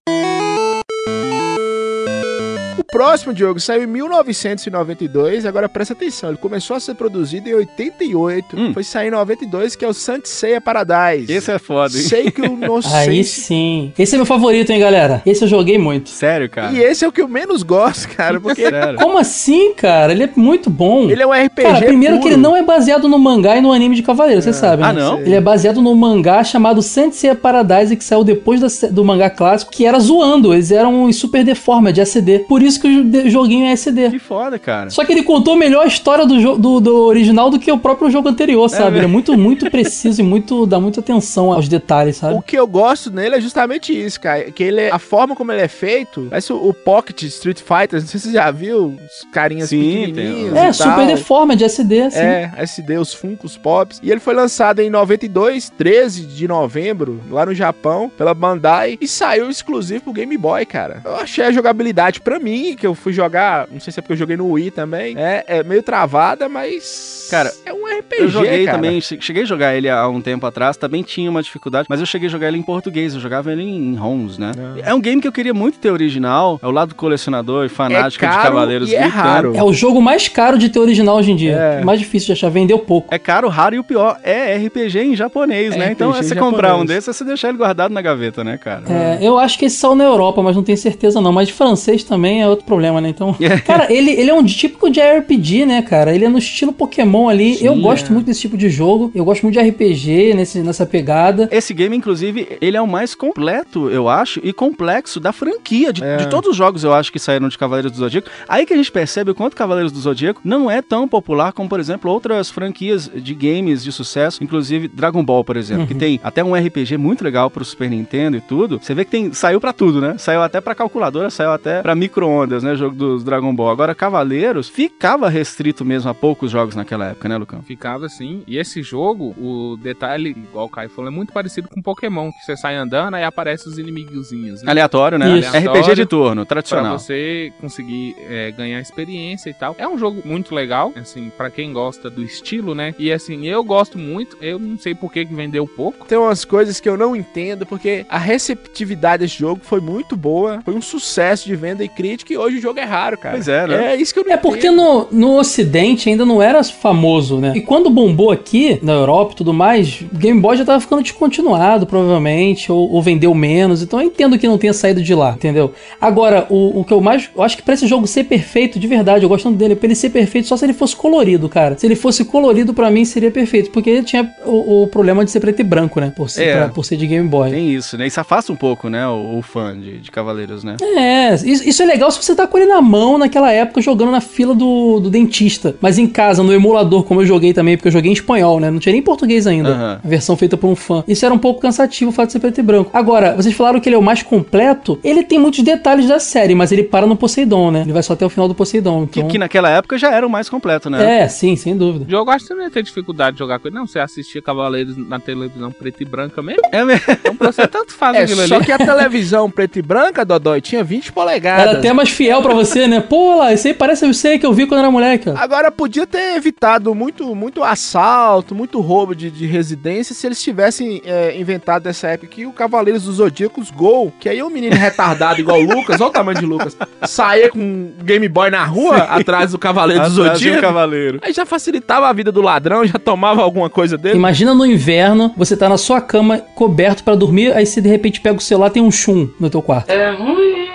O próximo jogo saiu em 1992. Agora presta atenção, ele começou a ser produzido em 88. Hum. Foi sair em 92, que é o Saint Seiya Paradise. Esse é foda, hein? Sei que o Inocente Aí sim. Esse é meu favorito, hein, galera? Esse eu joguei muito. Sério, cara? E esse é o que eu menos gosto, cara, porque Sério. Como assim, cara? Ele é muito bom. ele é um RPG Cara, primeiro que puro. ele não é baseado no mangá e no anime de Cavaleiro, você sabe, né? Ah, não? Ele é baseado no mangá chamado Sensei Paradise, que saiu depois da do mangá clássico, que era zoando. Eles eram em Super Deformed, SD. Por isso que o de- joguinho é SD. Que foda, cara. Só que ele contou melhor a história do, do, do original do que o próprio jogo anterior, sabe? ele é muito, muito preciso e muito, dá muita atenção aos detalhes, sabe? O que eu gosto nele é justamente isso, cara. Que ele é, a forma como ele é feito, parece o, o Pocket Street Fighter, não sei se você já viu, os carinhas Sim, pequenininhos tem. É, e Super tal. Deformed, SD, assim. É, SD, os Funkos Pops. E ele foi lançado em 92, 13 de novembro, lá no Japão, pela Bandai, e saiu exclusivo pro Game Boy, cara. Eu achei a jogabilidade, pra mim, que eu fui jogar, não sei se é porque eu joguei no Wii também, é, é meio travada, mas. Cara, é um RPG. Eu joguei cara. também, che- cheguei a jogar ele há um tempo atrás, também tinha uma dificuldade, mas eu cheguei a jogar ele em português, eu jogava ele em ROMs, né? É um game que eu queria muito ter original, é o lado colecionador e fanático É de Cavaleiros e é raro. É o jogo mais caro de ter original hoje em dia. É. Mais difícil de achar, vendeu pouco. É caro, raro e o pior, é RPG em japonês, É né? Então, RPG é você em comprar um desses, é você deixar ele guardado na gaveta, né, cara? É, eu acho que esse saiu na Europa, mas não tenho certeza não. Mas de francês também é outro problema, né? Então, cara, ele, ele é um típico de RPG, né, cara? Ele é no estilo Pokémon ali. eu gosto muito desse tipo de jogo. Eu gosto muito de RPG nesse, nessa pegada. Esse game, inclusive, ele é o mais completo, eu acho, e complexo da franquia. De, É. de todos os jogos, eu acho, que saíram de Cavaleiros do Zodíaco. Aí que a gente percebe o quanto Cavaleiros do Zodíaco não é tão popular como, por exemplo, outras franquias de games de sucesso, inclusive Dragon Ball, por exemplo, que tem até um RPG muito legal pro Super Nintendo e tudo. Você vê que tem saiu pra tudo, né? Saiu até pra calculadora, saiu até pra micro-ondas, né? Jogo dos Dragon Ball. Agora, Cavaleiros ficava restrito mesmo a poucos jogos naquela época, né, Lucão? Ficava assim. E esse jogo, o detalhe, igual o Caio falou, é muito parecido com Pokémon, que você sai andando, aí aparece os inimigozinhos. Né? Aleatório, né? Isso. RPG de turno, Pra tradicional. você conseguir é, ganhar experiência e tal. É um jogo muito legal, assim, pra quem gosta do estilo, né? E assim, eu gosto muito. Eu não sei por que que vendeu pouco. Tem umas coisas que eu não entendo, porque a receptividade desse jogo foi muito boa, foi um sucesso de venda e crítica, hoje o jogo é raro, cara. Pois é, né? É isso que eu não É porque no, no Ocidente ainda não era famoso, né? E quando bombou aqui, na Europa e tudo mais, o Game Boy já tava ficando descontinuado, provavelmente, ou, ou vendeu menos. Então eu entendo que não tenha saído de lá, entendeu? Agora, o, o que eu mais. Eu acho que pra esse jogo ser perfeito, de verdade, eu gosto tanto dele, pra ele ser perfeito só se ele fosse colorido, cara. Se ele fosse colorido, pra mim seria perfeito. Porque ele tinha o, o problema de ser preto e branco, né? Por ser, É. pra- por ser de Game Boy. Tem isso, né? Isso afasta um pouco, né? O, o fã de, de Cavaleiros, né? É, isso, isso é legal se você tá com ele na mão naquela época jogando na fila do, do dentista. Mas em casa, no emulador, como eu joguei também, porque eu joguei em espanhol, né? Não tinha nem português ainda. Aham. A versão feita por um fã. Isso era um pouco cansativo o fato de ser preto e branco. Agora, vocês falaram que ele é o mais completo. Ele tem muitos detalhes da série, mas ele para no Poseidon, né? Ele vai só até o final do Poseidon. Que, Então... que naquela época já era o mais completo, né? É, sim, sem dúvida. O jogo acho que você não ia ter dificuldade de jogar com ele. Não, você assistia Cavaleiros na televisão preto e branca mesmo. É mesmo. Então pra você tanto faz É, aquilo só ali. que a televisão preta e branca, Dodói, tinha 20 polegadas. Era até mais fiel pra você, né? Pô, lá, isso aí parece você que eu vi quando era moleque. Agora podia ter evitado muito, muito assalto, muito roubo de, de residência se eles tivessem é, inventado nessa época que o Cavaleiros dos Zodíacos Gol, que aí um menino retardado igual o Lucas, olha o tamanho de Lucas, saía com um Game Boy na rua atrás do Cavaleiro dos Atrás um Zodíacos. Cavaleiro. Aí já facilitava a vida do ladrão, já tomava alguma coisa dele. Imagina no inverno, você tá na sua cama, coberto pra dormir, aí você de repente pega o celular tem um chum no teu quarto. É,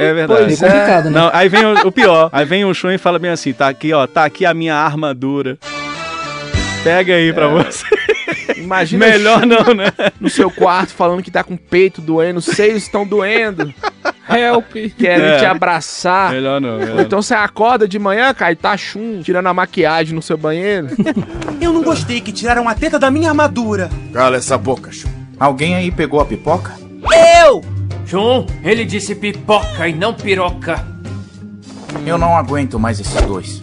É verdade. Pois complicado, né? Não, aí vem o, o pior. Aí vem o Shun e fala bem assim: tá aqui, ó, tá aqui a minha armadura. Pega aí pra você. Imagina Melhor não, né? no seu quarto falando que tá com o peito doendo, os seios estão doendo, Help. querem É. te abraçar. Melhor não, melhor Ou então você acorda de manhã, cara, e tá chum, tirando a maquiagem no seu banheiro. Eu não gostei que tiraram a teta da minha armadura. Cala essa boca, Chum. Alguém aí pegou a pipoca? Eu! João, ele disse pipoca e não piroca. Eu não aguento mais esses dois.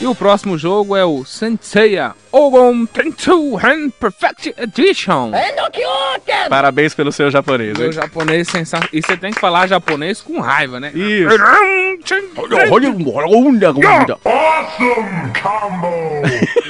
E o próximo jogo é o Senseiya Ogon Tensu Hand Perfect Edition. Parabéns pelo seu japonês, Meu hein? japonês sensacional. E você tem que falar japonês com raiva, né? Isso.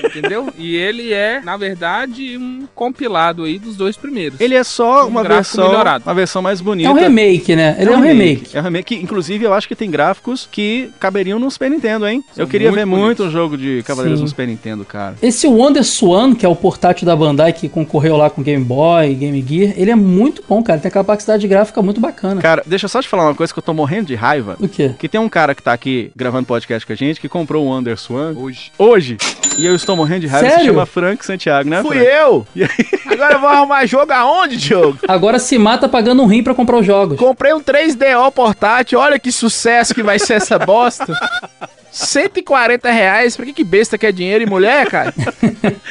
Entendeu? E ele é, na verdade, um compilado aí dos dois primeiros. Ele é só Um uma versão, melhorado. uma versão mais bonita. um remake, né? Ele é um remake. É um remake. que, Inclusive, eu acho que tem gráficos que caberiam no Super Nintendo, hein? eu queria muito ver bonitos. muito um jogo de Cavaleiros Sim. no Super Nintendo, cara. Esse Wonder Swan, que é o portátil da Bandai que concorreu lá com Game Boy, Game Gear, ele é muito bom, cara. Ele tem capacidade gráfica muito bacana. Cara, deixa eu só te falar uma coisa que eu tô morrendo de raiva. O quê? Que tem um cara que tá aqui gravando podcast com a gente que comprou o Wonder Swan Hoje. hoje. E eu estou morrendo de raiva. Se Sério? chama Frank Santiago, né? Fui Frank? eu! Agora eu vou arrumar jogo aonde, Diogo? Agora se mata pagando um rim pra comprar os jogos. Comprei um 3DO portátil, olha que sucesso que vai ser essa bosta. 140 reais, pra que que besta quer dinheiro e mulher, cara?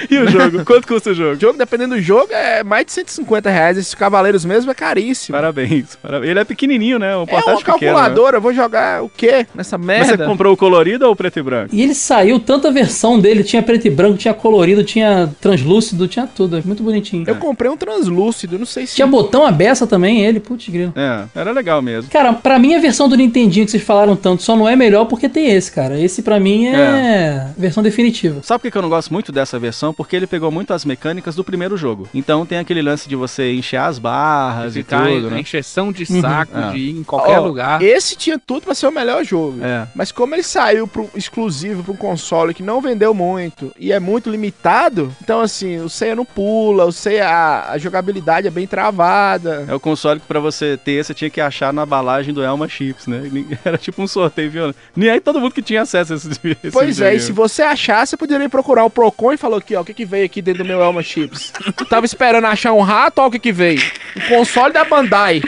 E o jogo? Quanto custa o jogo? O jogo, dependendo do jogo, é mais de 150 reais. Esses Cavaleiros mesmo é caríssimo. Parabéns, parabéns. Ele é pequenininho, né? Um É uma né? calculadora, eu vou jogar o quê nessa Mas merda? Você comprou o colorido ou o preto e branco? E ele saiu, tanta versão dele, tinha preto e branco, tinha colorido, tinha translúcido, tinha tudo, é muito bonitinho. Eu comprei um translúcido, não sei se... Tinha botão a beça também, ele, putz grilo. É, era legal mesmo. Cara, pra mim a versão do Nintendinho que vocês falaram tanto só não é melhor porque tem esse, cara. Esse pra mim é, versão definitiva. Sabe por que eu não gosto muito dessa versão? Porque ele pegou muito as mecânicas do primeiro jogo. Então tem aquele lance de você encher as barras e Ficar tudo, em né? encheção de Uhum. saco, É. de ir em qualquer Ó, lugar. Esse tinha tudo pra ser o melhor jogo. É. Mas como ele saiu pro, exclusivo um console que não vendeu muito e é muito limitado, então assim, o Seiya não pula, o Seiya, a, a jogabilidade é bem travada. É o console que pra você ter, você tinha que achar na embalagem do Elma Chips, né? Era tipo um sorteio, viu? Nem aí todo mundo que tinha acesso a esse, esse Pois é, e se você achar, você poderia procurar o Procon e falou aqui, ó, o que que veio aqui dentro do meu Elma Chips? Tava esperando achar um rato, ó, o que que veio? Um console da Bandai.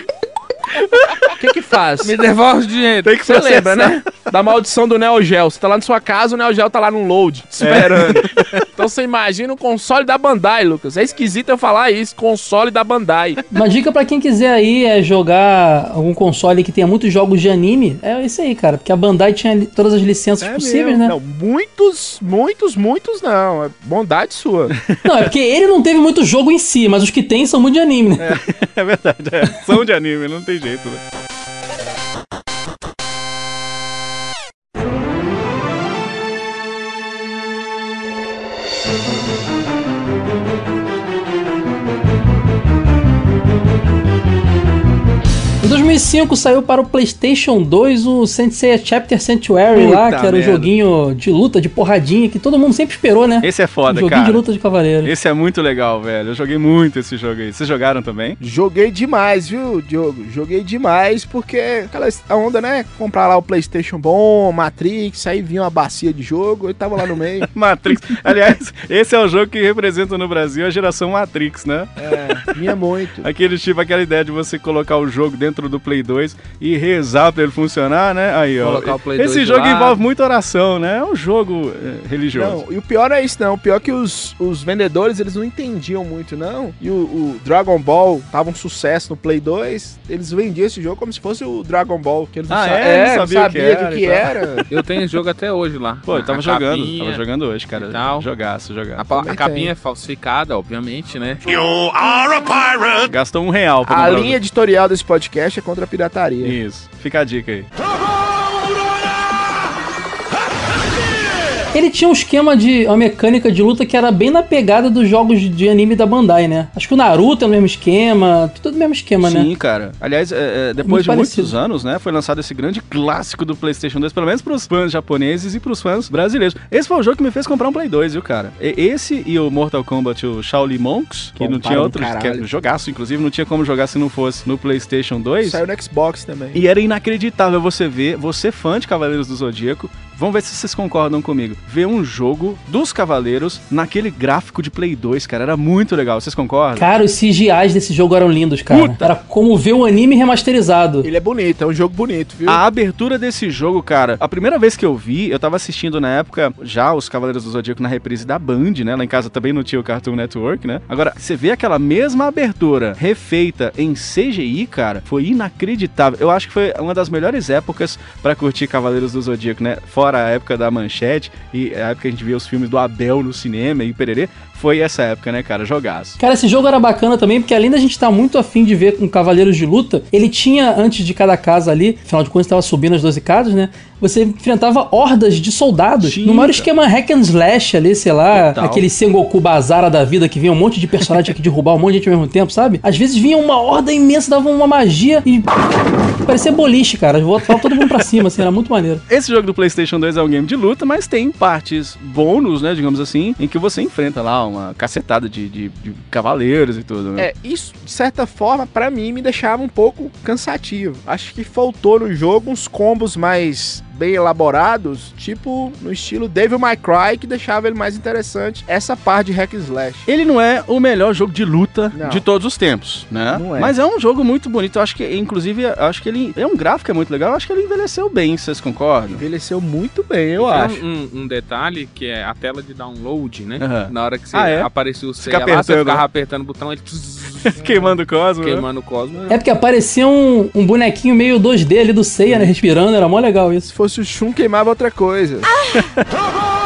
O que que faz? Me devolve o dinheiro. Tem que Você processar. lembra, né? Da maldição do Neo Geo. Você tá lá na sua casa, o Neo Geo tá lá no load, te esperando. Então você imagina o console da Bandai, Lucas. É esquisito eu falar isso, console da Bandai. Uma dica pra quem quiser aí é jogar algum console que tenha muitos jogos de anime, é esse aí, cara. Porque a Bandai tinha todas as licenças É possíveis, mesmo. né? Não, muitos, muitos, muitos não. É bondade sua. Não, é porque ele não teve muito jogo em si, mas os que tem são muito de anime, né? É verdade, é. São de anime, não tem jeito, né? 2005 saiu para o PlayStation 2 o Sensei Chapter Sanctuary Puta lá, que era o merda. joguinho de luta, de porradinha, que todo mundo sempre esperou, né? Esse é Um foda, joguinho cara. de luta de cavaleiro. Esse é muito legal, velho. Eu joguei muito esse jogo aí. Vocês jogaram também? Joguei demais, viu, Diogo? Joguei demais porque aquela a onda, né? Comprar lá o PlayStation bom, Matrix, aí vinha uma bacia de jogo, eu tava lá no meio. Matrix. Aliás, esse é o jogo que representa no Brasil a geração Matrix, né? É, vinha muito. Aquele tipo, aquela ideia de você colocar o jogo dentro do Play 2 e rezar pra ele funcionar, né? Aí, ó. Colocar o Play Esse 2 de jogo envolve muita oração, né? É um jogo é, religioso. Não, e o pior não é isso, não. O pior é que os, os vendedores, eles não entendiam muito, não. E o, o Dragon Ball tava um sucesso no Play 2, eles vendiam esse jogo como se fosse o Dragon Ball. Que eles não Ah, sa- é? Não não sabia o que era do que era. Eu tenho esse jogo até hoje lá. Pô, eu tava A jogando. capinha, Tava jogando hoje, cara. tal. Jogaço, A, jogaço. a capinha tem. é falsificada, obviamente, né? Gastou um real pra A linha editorial desse podcast é contra a pirataria. Isso, fica a dica aí. Ele tinha um esquema de. uma mecânica de luta que era bem na pegada dos jogos de- anime da Bandai, né? Acho que o Naruto é o mesmo esquema, tudo do mesmo esquema, né? Sim, cara. Aliás, é, é, depois Muito de parecido. muitos anos, né, foi lançado esse grande clássico do PlayStation 2, pelo menos pros fãs japoneses e pros fãs brasileiros. Esse foi o jogo que me fez comprar um Play 2, viu, cara? E- esse e o Mortal Kombat, o Shaolin Monks, que Bom, não tinha outro, que é caralho. jogaço, inclusive, não tinha como jogar se não fosse no PlayStation 2. Saiu no Xbox também. E era inacreditável você ver, você fã de Cavaleiros do Zodíaco, vamos ver se vocês concordam comigo, ver um jogo dos Cavaleiros naquele gráfico de Play 2, cara, era muito legal, vocês concordam? Cara, os CGIs desse jogo eram lindos, cara. Puta. Era como ver o anime remasterizado. Ele é bonito, é um jogo bonito, viu? A abertura desse jogo, cara, a primeira vez que eu vi, eu tava assistindo na época já os Cavaleiros do Zodíaco na reprise da Band, né? Lá em casa também não tinha o Cartoon Network, né? Agora, você vê aquela mesma abertura refeita em CGI, cara, foi inacreditável. Eu acho que foi uma das melhores épocas pra curtir Cavaleiros do Zodíaco, né? Fora a época da Manchete e a época que a gente via os filmes do Abel no cinema e pererê, foi essa época, né, cara? Jogaço. Cara, esse jogo era bacana também, porque além da gente estar muito afim de ver com Cavaleiros de Luta, ele tinha, antes de cada casa ali, afinal de contas estava subindo as 12 casas, né? Você enfrentava hordas de soldados. No maior esquema hack and slash ali, sei lá, Total. aquele Sengoku Bazara da vida que vinha um monte de personagem aqui derrubar um monte de gente ao mesmo tempo, sabe? Às vezes vinha uma horda imensa, dava uma magia e. parecia boliche, cara. Voltava todo mundo pra cima, assim, era muito maneiro. Esse jogo do PlayStation 2 é um game de luta, mas tem partes bônus, né, digamos assim, em que você enfrenta lá uma cacetada de, de- de cavaleiros e tudo, né? É, isso, de certa forma, pra mim, me deixava um pouco cansativo. Acho que faltou no jogo uns combos mais bem elaborados, tipo no estilo Devil May Cry, que deixava ele mais interessante. Essa parte de hack and slash. Ele não é o melhor jogo de luta Não. de todos os tempos, né? Não é. Mas é um jogo muito bonito. Eu acho que, inclusive, eu acho que ele é um gráfico é muito legal. Eu acho que ele envelheceu bem, vocês concordam? Envelheceu muito bem, eu Tem acho. Um, um- detalhe que é a tela de download, né? Aham. Na hora que você Ah, é? aparecia o Fica ceia lá, você apertando, ficava apertando o botão, ele Queimando o cosmo. né? queimando o cosmo. É porque aparecia um, um bonequinho meio 2D ali do Seiya, né? Respirando, era mó legal isso. Se fosse o Shun, queimava outra coisa.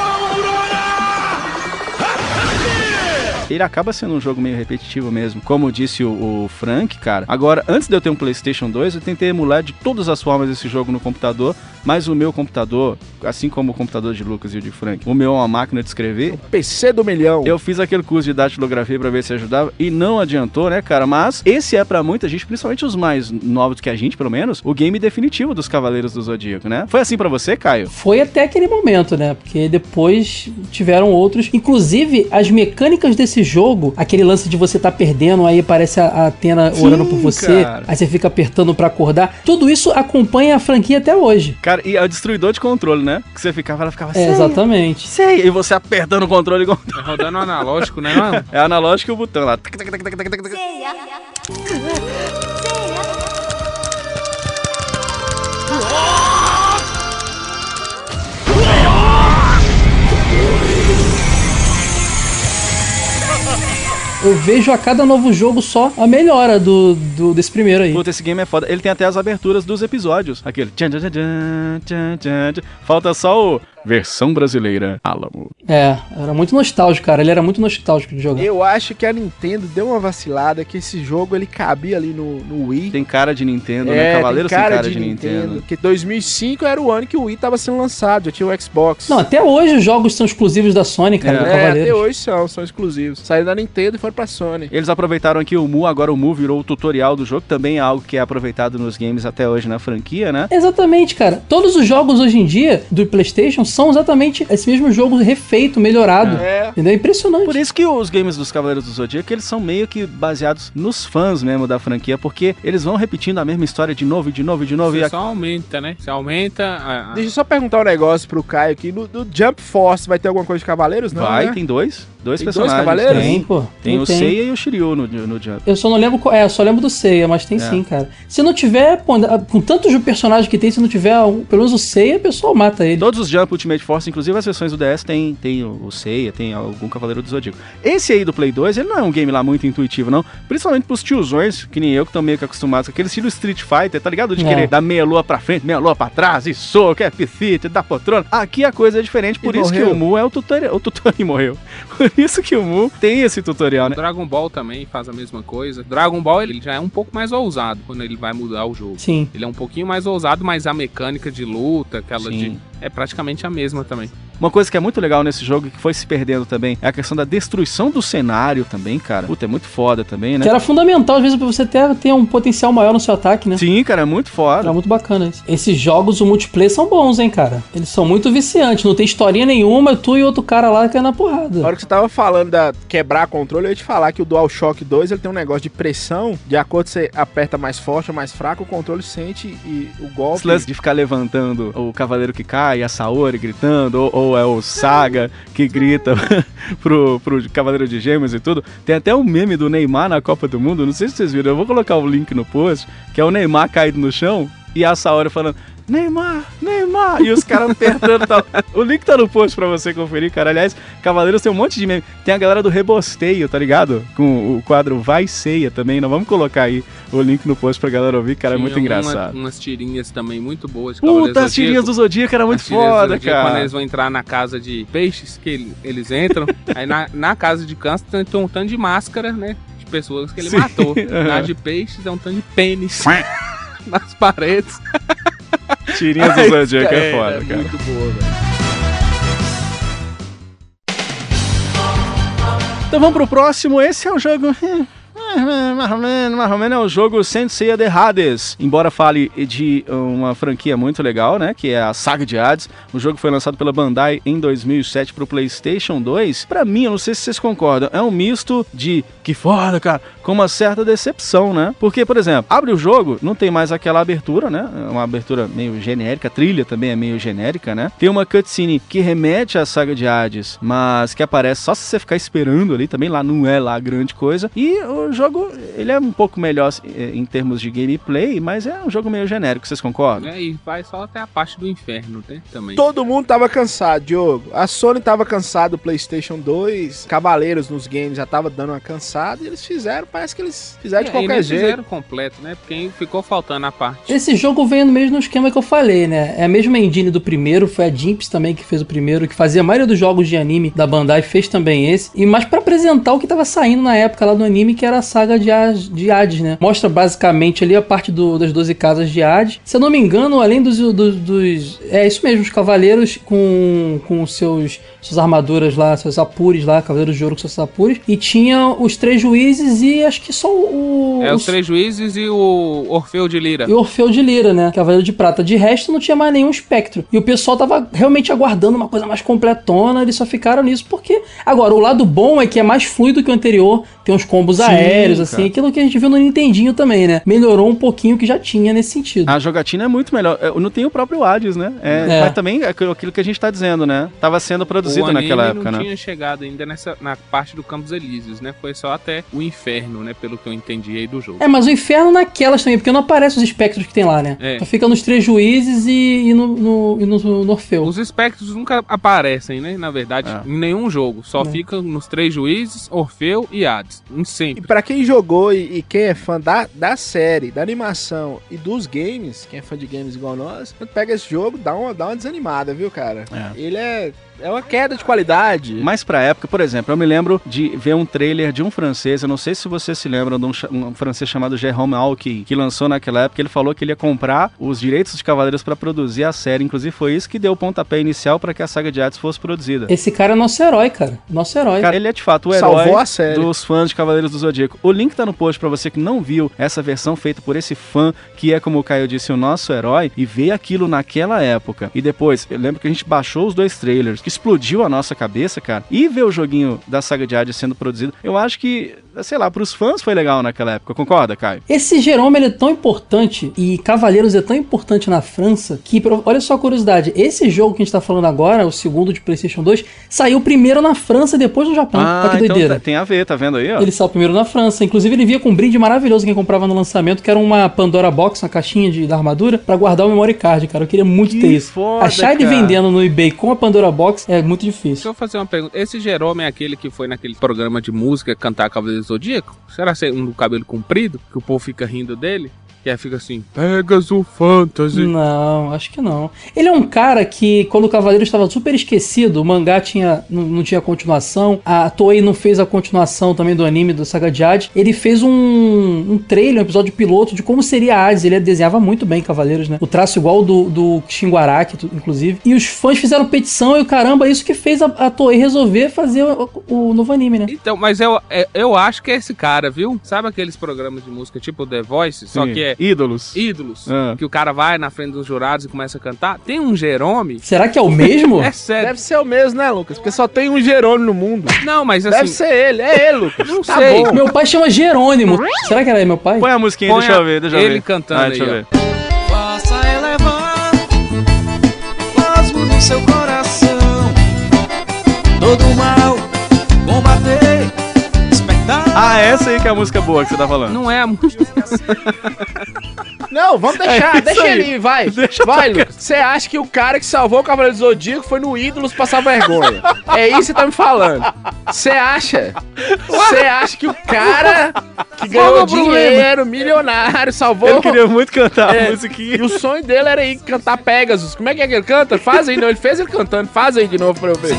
Ele acaba sendo um jogo meio repetitivo mesmo. Como disse o, o Frank, cara. Agora, antes de eu ter um PlayStation 2, eu tentei emular de todas as formas esse jogo no computador. Mas o meu computador, assim como o computador de Lucas e o de Frank, o meu é uma máquina de escrever. PC do milhão. Eu fiz aquele curso de datilografia pra ver se ajudava e não adiantou, né, cara? Mas esse é pra muita gente, principalmente os mais novos que a gente, pelo menos, o game definitivo dos Cavaleiros do Zodíaco, né? Foi assim pra você, Caio? Foi até aquele momento, né? Porque depois tiveram outros. Inclusive, as mecânicas desse jogo, aquele lance de você tá perdendo, aí aparece a Atena Sim, orando por você, cara. aí você fica apertando pra acordar. Tudo isso acompanha a franquia até hoje. Cara, e é o destruidor de controle, né? Que você ficava, ela ficava É, "Sei, exatamente. sei", e você apertando o controle igual. Tá rodando analógico, né, mano? É analógico e o botão lá. Ceia. Eu vejo a cada novo jogo só a melhora do, do- desse primeiro aí. Puta, esse game é foda. Ele tem até as aberturas dos episódios. Aquele. Falta só o. Versão brasileira. Alamo. É, era muito nostálgico, cara. Ele era muito nostálgico de jogar. Eu acho que a Nintendo deu uma vacilada, que esse jogo ele cabia ali no, no Wii. Tem cara de Nintendo, É, né? tem Cavaleiros tem cara, de, Nintendo. Porque 2005 era o ano que o Wii tava sendo lançado, já tinha o Xbox. Não, até hoje os jogos são exclusivos da Sony, cara, É. do é, até hoje são, são exclusivos. Saíram da Nintendo e foram pra Sony. Eles aproveitaram aqui o Mu, agora o Mu virou o tutorial do jogo, também é algo que é aproveitado nos games até hoje na franquia, né? Exatamente, cara. Todos os jogos hoje em dia do PlayStation são exatamente esse mesmo jogo refeito, melhorado. É. Entendeu? É impressionante. Por isso que os games dos Cavaleiros do Zodíaco, eles são meio que baseados nos fãs mesmo da franquia, porque eles vão repetindo a mesma história de novo, e de novo, e de novo. E Você a... só aumenta, né? Você aumenta a, a- Deixa eu só perguntar um negócio pro Caio aqui. No, no Jump Force vai ter alguma coisa de Cavaleiros? Não, Vai, né? tem dois. Dois Tem dois personagens. cavaleiros? Tem, pô. Tem o tem. Seiya e o Shiryu no, no Jump. Eu só não lembro qual. É, eu só lembro do Seiya, mas tem É. sim, cara. Se não tiver, pô, com tantos personagens que tem, se não tiver um- pelo menos o Seiya, a pessoa mata ele. Todos os Jump Ultimate Force, inclusive as versões do DS, tem, tem o o Seiya, tem algum Cavaleiro do Zodíaco. Esse aí do Play 2, ele não é um game lá muito intuitivo, não. Principalmente pros tiozões, que nem eu, que estão meio que acostumados com aquele estilo Street Fighter, tá ligado? De É. querer dar meia lua pra frente, meia lua pra trás, e soco, é pifite, dá poltrona. Aqui a coisa é diferente, por E isso morreu. que o Mu é o tutorial. O tutorial e morreu. Por isso que o Mu tem esse tutorial, né? Dragon Ball também faz a mesma coisa. Dragon Ball ele já é um pouco mais ousado quando ele vai mudar o jogo. Sim. Ele é um pouquinho mais ousado, mas a mecânica de luta, aquela Sim. de. É praticamente a mesma também. Uma coisa que é muito legal nesse jogo e que foi se perdendo também é a questão da destruição do cenário também, cara. Puta, é muito foda também, né? Que era fundamental, às vezes, pra você ter, ter um potencial maior no seu ataque, né? Sim, cara, é muito foda. Era muito bacana isso. Esses jogos, o multiplayer, são bons, hein, cara? Eles são muito viciantes. Não tem historinha nenhuma, tu e outro cara lá caindo na Na porrada. hora que você tava falando da quebrar controle, eu ia te falar que o DualShock 2 ele tem um negócio de pressão. De acordo que você aperta mais forte ou mais fraco, o controle sente e o golpe. Esse lance de ficar levantando o cavaleiro que cai, a Saori gritando, ou, ou é o Saga que grita pro, pro Cavaleiro de Gêmeos e tudo. Tem até um meme do Neymar na Copa do Mundo, não sei se vocês viram, eu vou colocar o link no post, que é o Neymar caído no chão e a Saori falando. Neymar, Neymar! E os caras apertando tal. O link tá no post pra você conferir, cara. Aliás, Cavaleiros tem um monte de meme. Tem a galera do Rebosteio, tá ligado? Com o quadro Vai Ceia também. Nós vamos colocar aí o link no post pra galera ouvir, cara. É muito uma- engraçado. umas tirinhas também muito boas. Puta, as tirinhas do Zodíaco. Era muito foda, Zodíaco, Quando cara. eles vão entrar na casa de peixes, que ele- eles entram, aí na, na casa de câncer tem, um tanto de máscara, né? De pessoas que ele Sim. matou. Na de peixes é um tanto de pênis nas paredes. Tirinhas do Zodíaco é foda, cara. Muito boa, velho. Então vamos pro próximo. Esse é um jogo. Mais ou menos, mais ou menos é o jogo Sensei de Hades. Embora fale de uma franquia muito legal, né? Que é a saga de Hades. O jogo foi lançado pela Bandai em 2007 pro PlayStation 2. Pra mim, eu não sei se vocês concordam, é um misto de que foda, cara, com uma certa decepção, né? Porque, por exemplo, abre o jogo, não tem mais aquela abertura, né? É Uma abertura meio genérica, a trilha também é meio genérica, né? Tem uma cutscene que remete à saga de Hades, mas que aparece só se você ficar esperando ali, também lá não é lá grande coisa. E o jogo, ele é um pouco melhor eh, em termos de gameplay, mas é um jogo meio genérico, vocês concordam? É, e vai só até a parte do inferno, né? Também. Todo mundo tava cansado, Diogo. A Sony tava cansada do PlayStation 2, Cavaleiros nos games já tava dando uma cansada e eles fizeram, parece que eles fizeram de É, e qualquer jeito. fizeram completo, né? Porque ficou faltando a parte. Esse jogo veio no mesmo esquema que eu falei, né? É a mesma engine do primeiro, foi a Jimps também que fez o primeiro, que fazia a maioria dos jogos de anime da Bandai, fez também esse. E mais pra apresentar o que tava saindo na época lá do anime, que era a saga de, Hades- de Hades, né? Mostra basicamente ali a parte do- das 12 casas de Hades. Se eu não me engano, além dos. dos, dos- é isso mesmo, os cavaleiros com, com seus, suas armaduras lá, seus apures lá, cavaleiros de ouro com seus apures. E tinha os três juízes e acho que só o. É os três juízes e o Orfeu de Lira. E o Orfeu de Lira, né? Cavaleiro de Prata. De resto, não tinha mais nenhum espectro. E o pessoal tava realmente aguardando uma coisa mais completona, eles só ficaram nisso porque. Agora, o lado bom é que é mais fluido que o anterior, tem uns combos Sim, aéreos, assim, cara. aquilo que a gente viu no Nintendinho também, né? Melhorou um pouquinho o que já tinha nesse sentido. A jogatina é muito melhor. É, Não tem o próprio Hades, né? É, É. Mas também é aquilo que a gente tá dizendo, né? Tava sendo produzido o anime naquela época, não né? tinha chegado ainda nessa, na parte do Campos Elíseos, né? Foi só até o inferno, né? Pelo que eu entendi aí do jogo. É, mas o inferno naquelas também, porque não aparece os espectros que tem lá, né? É. Só fica nos três juízes e, e no, no, e no, no Orfeu. Os espectros nunca aparecem, né? Na verdade, É. em nenhum jogo. Só Não. fica nos três juízes, Orfeu e Hades. Em E sempre. pra quem jogou e, e quem é fã da, da série, da animação e dos games, quem é fã de games igual nós, quando pega esse jogo, dá uma, dá uma desanimada, viu, cara? É. Ele é, é uma queda de qualidade. Mas pra época, por exemplo, eu me lembro de ver um trailer de um francês, eu não sei se vocês se lembram de um, um francês chamado Jérôme Alki, que lançou naquela época, ele falou que ele ia comprar os direitos de Cavaleiros pra produzir a série, inclusive foi isso que deu o pontapé inicial pra que a saga de Hades fosse produzida. Esse cara é nosso herói, cara. Nosso herói. Cara, ele é de fato o Salvou herói a série. dos fãs de Cavaleiros do Zodíaco. O link tá no post pra você que não viu essa versão feita por esse fã, que é, como o Caio disse, o nosso herói, e ver aquilo naquela época. E depois, eu lembro que a gente baixou os dois trailers, explodiu a nossa cabeça, cara, e ver o joguinho da saga de Hades sendo produzido, eu acho que, sei lá, pros fãs foi legal naquela época. Concorda, Caio? Esse Jerome ele é tão importante e Cavaleiros é tão importante na França que, olha só a curiosidade, esse jogo que a gente tá falando agora, o segundo de PlayStation 2, saiu primeiro na França e depois no Japão. Olha que doideira. tá- tem a ver, tá vendo aí, ó? Ele saiu primeiro na França. Inclusive, ele via com um brinde maravilhoso quem comprava no lançamento, que era uma Pandora Box, uma caixinha de, da armadura, pra guardar o memory card, cara. Eu queria muito Que ter isso. foda, Achar ele cara. vendendo no eBay com a Pandora Box é muito Deixa difícil. eu fazer uma pergunta. Esse Jerome é aquele que foi naquele programa de música cantar Cavaleiro Zodíaco? Será ser um do cabelo comprido? Que o povo fica rindo dele? Que aí fica assim, Pegasus Fantasy. Não, acho que não. Ele é um cara que, quando o Cavaleiro estava super esquecido, o mangá tinha, não, não tinha continuação, a Toei não fez a continuação também do anime do Saga de Hades. Ele fez um, um trailer, um episódio piloto de como seria Hades. Ele desenhava muito bem Cavaleiros, né? O traço igual do, do Shinguaraki, inclusive. E os fãs fizeram petição e o caramba, isso que fez a, a Toei resolver fazer o, o novo anime, né? Então, mas eu, é- eu acho que é esse cara, viu? Sabe aqueles programas de música tipo The Voice? Só Sim. que é Ídolos. ídolos. Ah. Que o cara vai na frente dos jurados e começa a cantar. Tem um Jerome. Será que é o mesmo? É sério. Deve ser o mesmo, né, Lucas? Porque só tem um Jerônimo no mundo. Não, mas assim. Deve ser ele. É ele, Lucas. Não tá sei. bom. Meu pai chama Jerônimo. Será que era meu pai? Põe a musiquinha, Põe deixa a- eu ver, deixa eu ver. ele cantando Ah, deixa aí, eu ó. ver. Faça elevar no seu coração Todo mal Combater Ah, essa aí que é a música boa que você tá falando. Não é a música. Não, vamos deixar. É deixa aí. ele ir, vai. Deixa vai, Lucas. Você acha que o cara que salvou o Cavaleiro do Zodíaco foi no Ídolos passar vergonha? É isso que você tá me falando. Você acha? Você acha que o cara que ganhou é dinheiro, milionário, salvou... Ele queria muito cantar É. a musiquinha. E o sonho dele era ir cantar Pegasus. Como é que é que ele canta? Faz aí, não. Ele fez ele cantando. Faz aí de novo pra eu ver.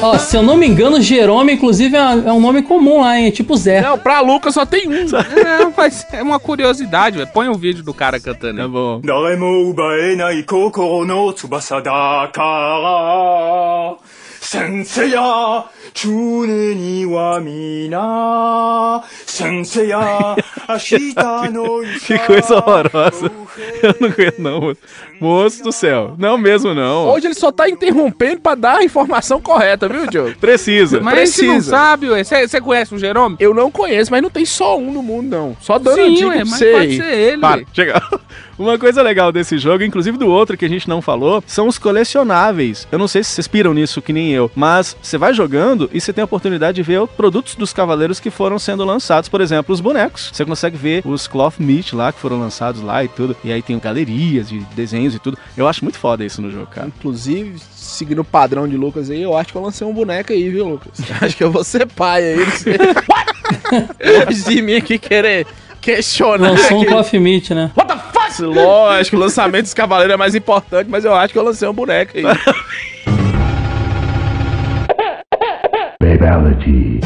Ó, se eu não me engano, Jerome, inclusive, é, é um nome comum lá, hein? É tipo Zé. Não, pra Lucas só tem um. É, mas é uma curiosidade, velho. Põe o vídeo do cara cantando Tá aí. bom. 센세야 주는 이와 미나 센세야 Que coisa horrorosa. Eu não aguento não, moço. moço do céu. Não mesmo não. Hoje ele só tá interrompendo pra dar a informação correta, viu, Diogo? Precisa. Mas Precisa. não sabe, ué. Você conhece o Jerome? Eu não conheço, mas não tem só um no mundo, não. Só dando Sim, dica ué, mas sei. pode ser ele. Para, chega. Uma coisa legal desse jogo, inclusive do outro que a gente não falou, são os colecionáveis. Eu não sei se vocês piram nisso que nem eu, mas você vai jogando e você tem a oportunidade de ver produtos dos cavaleiros que foram sendo lançados. Por exemplo, os bonecos. Você consegue ver os cloth meat lá que foram lançados lá e tudo. E aí tem galerias de desenhos e tudo. Eu acho muito foda isso no jogo, cara. Inclusive, seguindo o padrão de Lucas aí, eu acho que eu lancei um boneco aí, viu, Lucas? acho que eu vou ser pai aí. Você... Longe de mim aqui querer questionar. Lançou um. Coffee Meat, né? What the fuck? Lógico, o lançamento dos cavaleiros é mais importante, mas eu acho que eu lancei um boneco aí. Babality.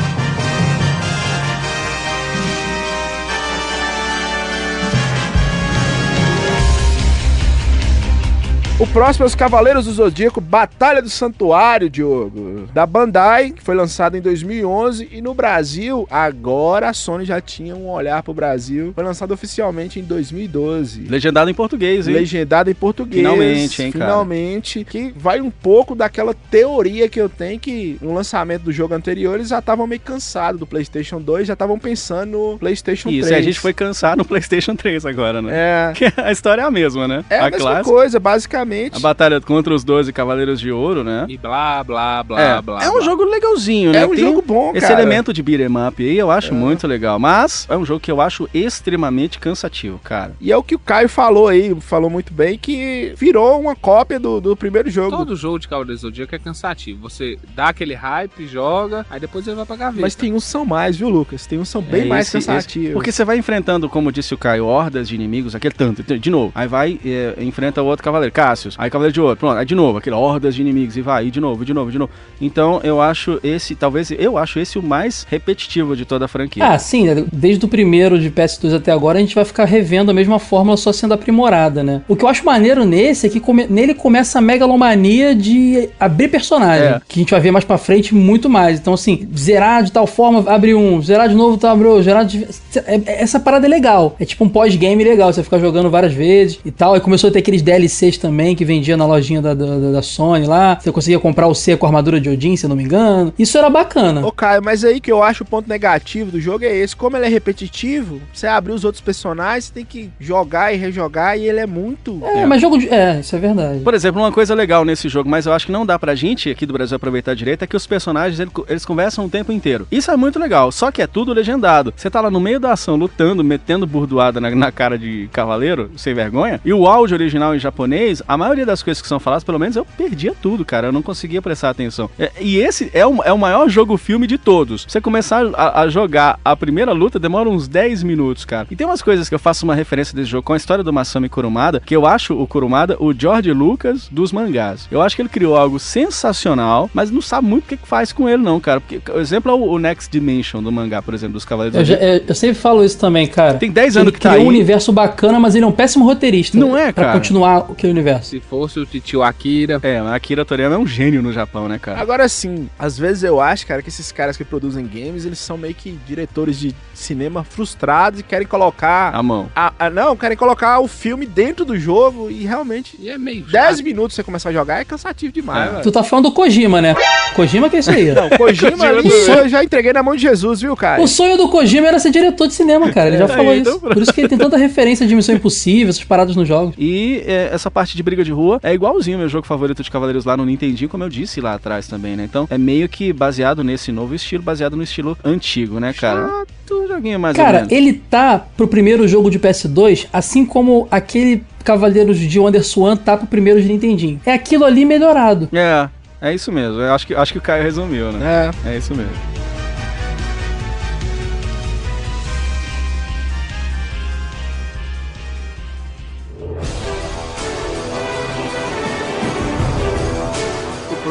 O próximo é os Cavaleiros do Zodíaco Batalha do Santuário, Diogo. Da Bandai, que foi lançado em 2011. E no Brasil, agora a Sony já tinha um olhar pro Brasil. Foi lançado oficialmente em 2012. Legendado em português, hein? Legendado em português. Finalmente, hein, cara? Finalmente. Que vai um pouco daquela teoria que eu tenho que no lançamento do jogo anterior eles já estavam meio cansados do PlayStation 2, já estavam pensando no PlayStation Isso, 3. e a gente foi cansar no PlayStation 3 agora, né? É. Que a história é a mesma, né? É a, mesma coisa, basicamente. A batalha contra os 12 Cavaleiros de Ouro, né? E blá, blá, blá, é, blá. é um blá. jogo legalzinho, né? É um Tem jogo bom, Esse cara. elemento de beat'em up aí eu acho muito legal. Mas é um jogo que eu acho extremamente cansativo, cara. E é o que o Caio falou aí, falou muito bem, que virou uma cópia do, do primeiro jogo. Todo jogo de Cavaleiro do Zodíaco é cansativo. Você dá aquele hype, joga, aí depois ele vai pra gaveta. Mas tem uns são mais, viu, Lucas? Tem uns são bem É mais esse- esse- cansativos. Porque você vai enfrentando, como disse o Caio, hordas de inimigos, aquele tanto, de novo. Aí vai, é, enfrenta o outro cavaleiro, Cassius. Aí cavaleiro de ouro, pronto. Aí de novo, aquele hordas de inimigos, e vai, e de novo, de novo, de novo. Então eu acho esse, talvez, eu acho esse o mais repetitivo de toda a franquia. Ah, sim, né? desde o primeiro de PS2 até agora, a gente vai ficar revendo a mesma fórmula, só sendo aprimorada, né? O que eu acho maneiro nesse é que come- nele começa a megalomania de abrir personagem, É. que a gente vai ver mais pra frente muito mais. Então, assim, zerar de tal forma, abre um, zerar de novo, tá, abriu, zerar de... é- é- Essa parada é legal. É tipo um pós-game legal, você ficar jogando várias vezes e tal. Aí começou a ter aqueles DLCs também que vendia na lojinha da, da, da- Sony lá. Você conseguia comprar o C com a armadura de Odin, se eu não me engano. Isso era bacana. Ô, Caio, mas aí que eu acho o ponto negativo do jogo é esse. Como ele é repetitivo, você abrir os outros personagens, você tem que jogar e rejogar, e ele é muito. É, mas jogo de... É, isso é verdade. Por exemplo, uma coisa legal nesse jogo, mas eu acho que não dá pra gente aqui do Brasil aproveitar direito, é que os personagens ele- eles conversam o tempo inteiro. Isso é muito legal, só que é tudo legendado. Você tá lá no meio da ação, lutando, metendo burdoada na, na cara de cavaleiro, sem vergonha, e o áudio original em japonês, a maioria das coisas que são faladas, pelo menos eu perdia tudo, cara. Eu não conseguia prestar atenção. É, e esse é o, é o maior jogo-filme de todos. Você começar a, a jogar a primeira luta, demora uns 10 minutos, cara. E tem umas coisas que eu faço uma referência desse jogo com a história do Masami Kurumada, que eu acho o Kurumada o George Lucas dos mangás. Eu acho que ele criou algo sensacional, mas não sabe muito o que, que faz com ele, não, cara. Porque, o exemplo é o, o Next Dimension do mangá, por exemplo, dos Cavaleiros Eu, já- é, eu sempre falo isso também, cara. Tem 10 anos ele que tá criou um aí. universo bacana, mas ele é um péssimo roteirista. Não é, Pra cara? continuar aquele universo. Se fosse o titio Akira. É, mas Akira Toriyama é um gênio no Japão, né, cara? Agora sim, às vezes eu acho, cara, que esses caras que produzem games, eles são meio que diretores de cinema frustrados e querem colocar. A mão. a- a- não, querem colocar o filme dentro do jogo e realmente. E é meio 10 chato. minutos você começar a jogar é cansativo demais, velho. Tu tá falando do Kojima, né? Kojima que é isso aí. Não, Kojima ali eu já entreguei na mão de Jesus, viu, cara? O sonho do Kojima era ser diretor de cinema, cara. Ele já É, falou então isso. Por isso que ele tem tanta referência de Missão Impossível, essas paradas nos jogos. E é, essa parte de briga de rua é igualzinho meu jogo favorito de Cavaleiros lá no Nintendinho, como eu disse lá atrás também, né? Então é meio que baseado nesse novo estilo, baseado no estilo antigo, né, cara? Chato joguinho mais ou Cara, menos. ele tá pro primeiro jogo de PS2, assim como aquele Cavaleiros de Wonderswan tá pro primeiro de Nintendinho. É aquilo ali melhorado. É, é isso mesmo. Eu acho que, acho que o Caio resumiu, né? É. É isso mesmo.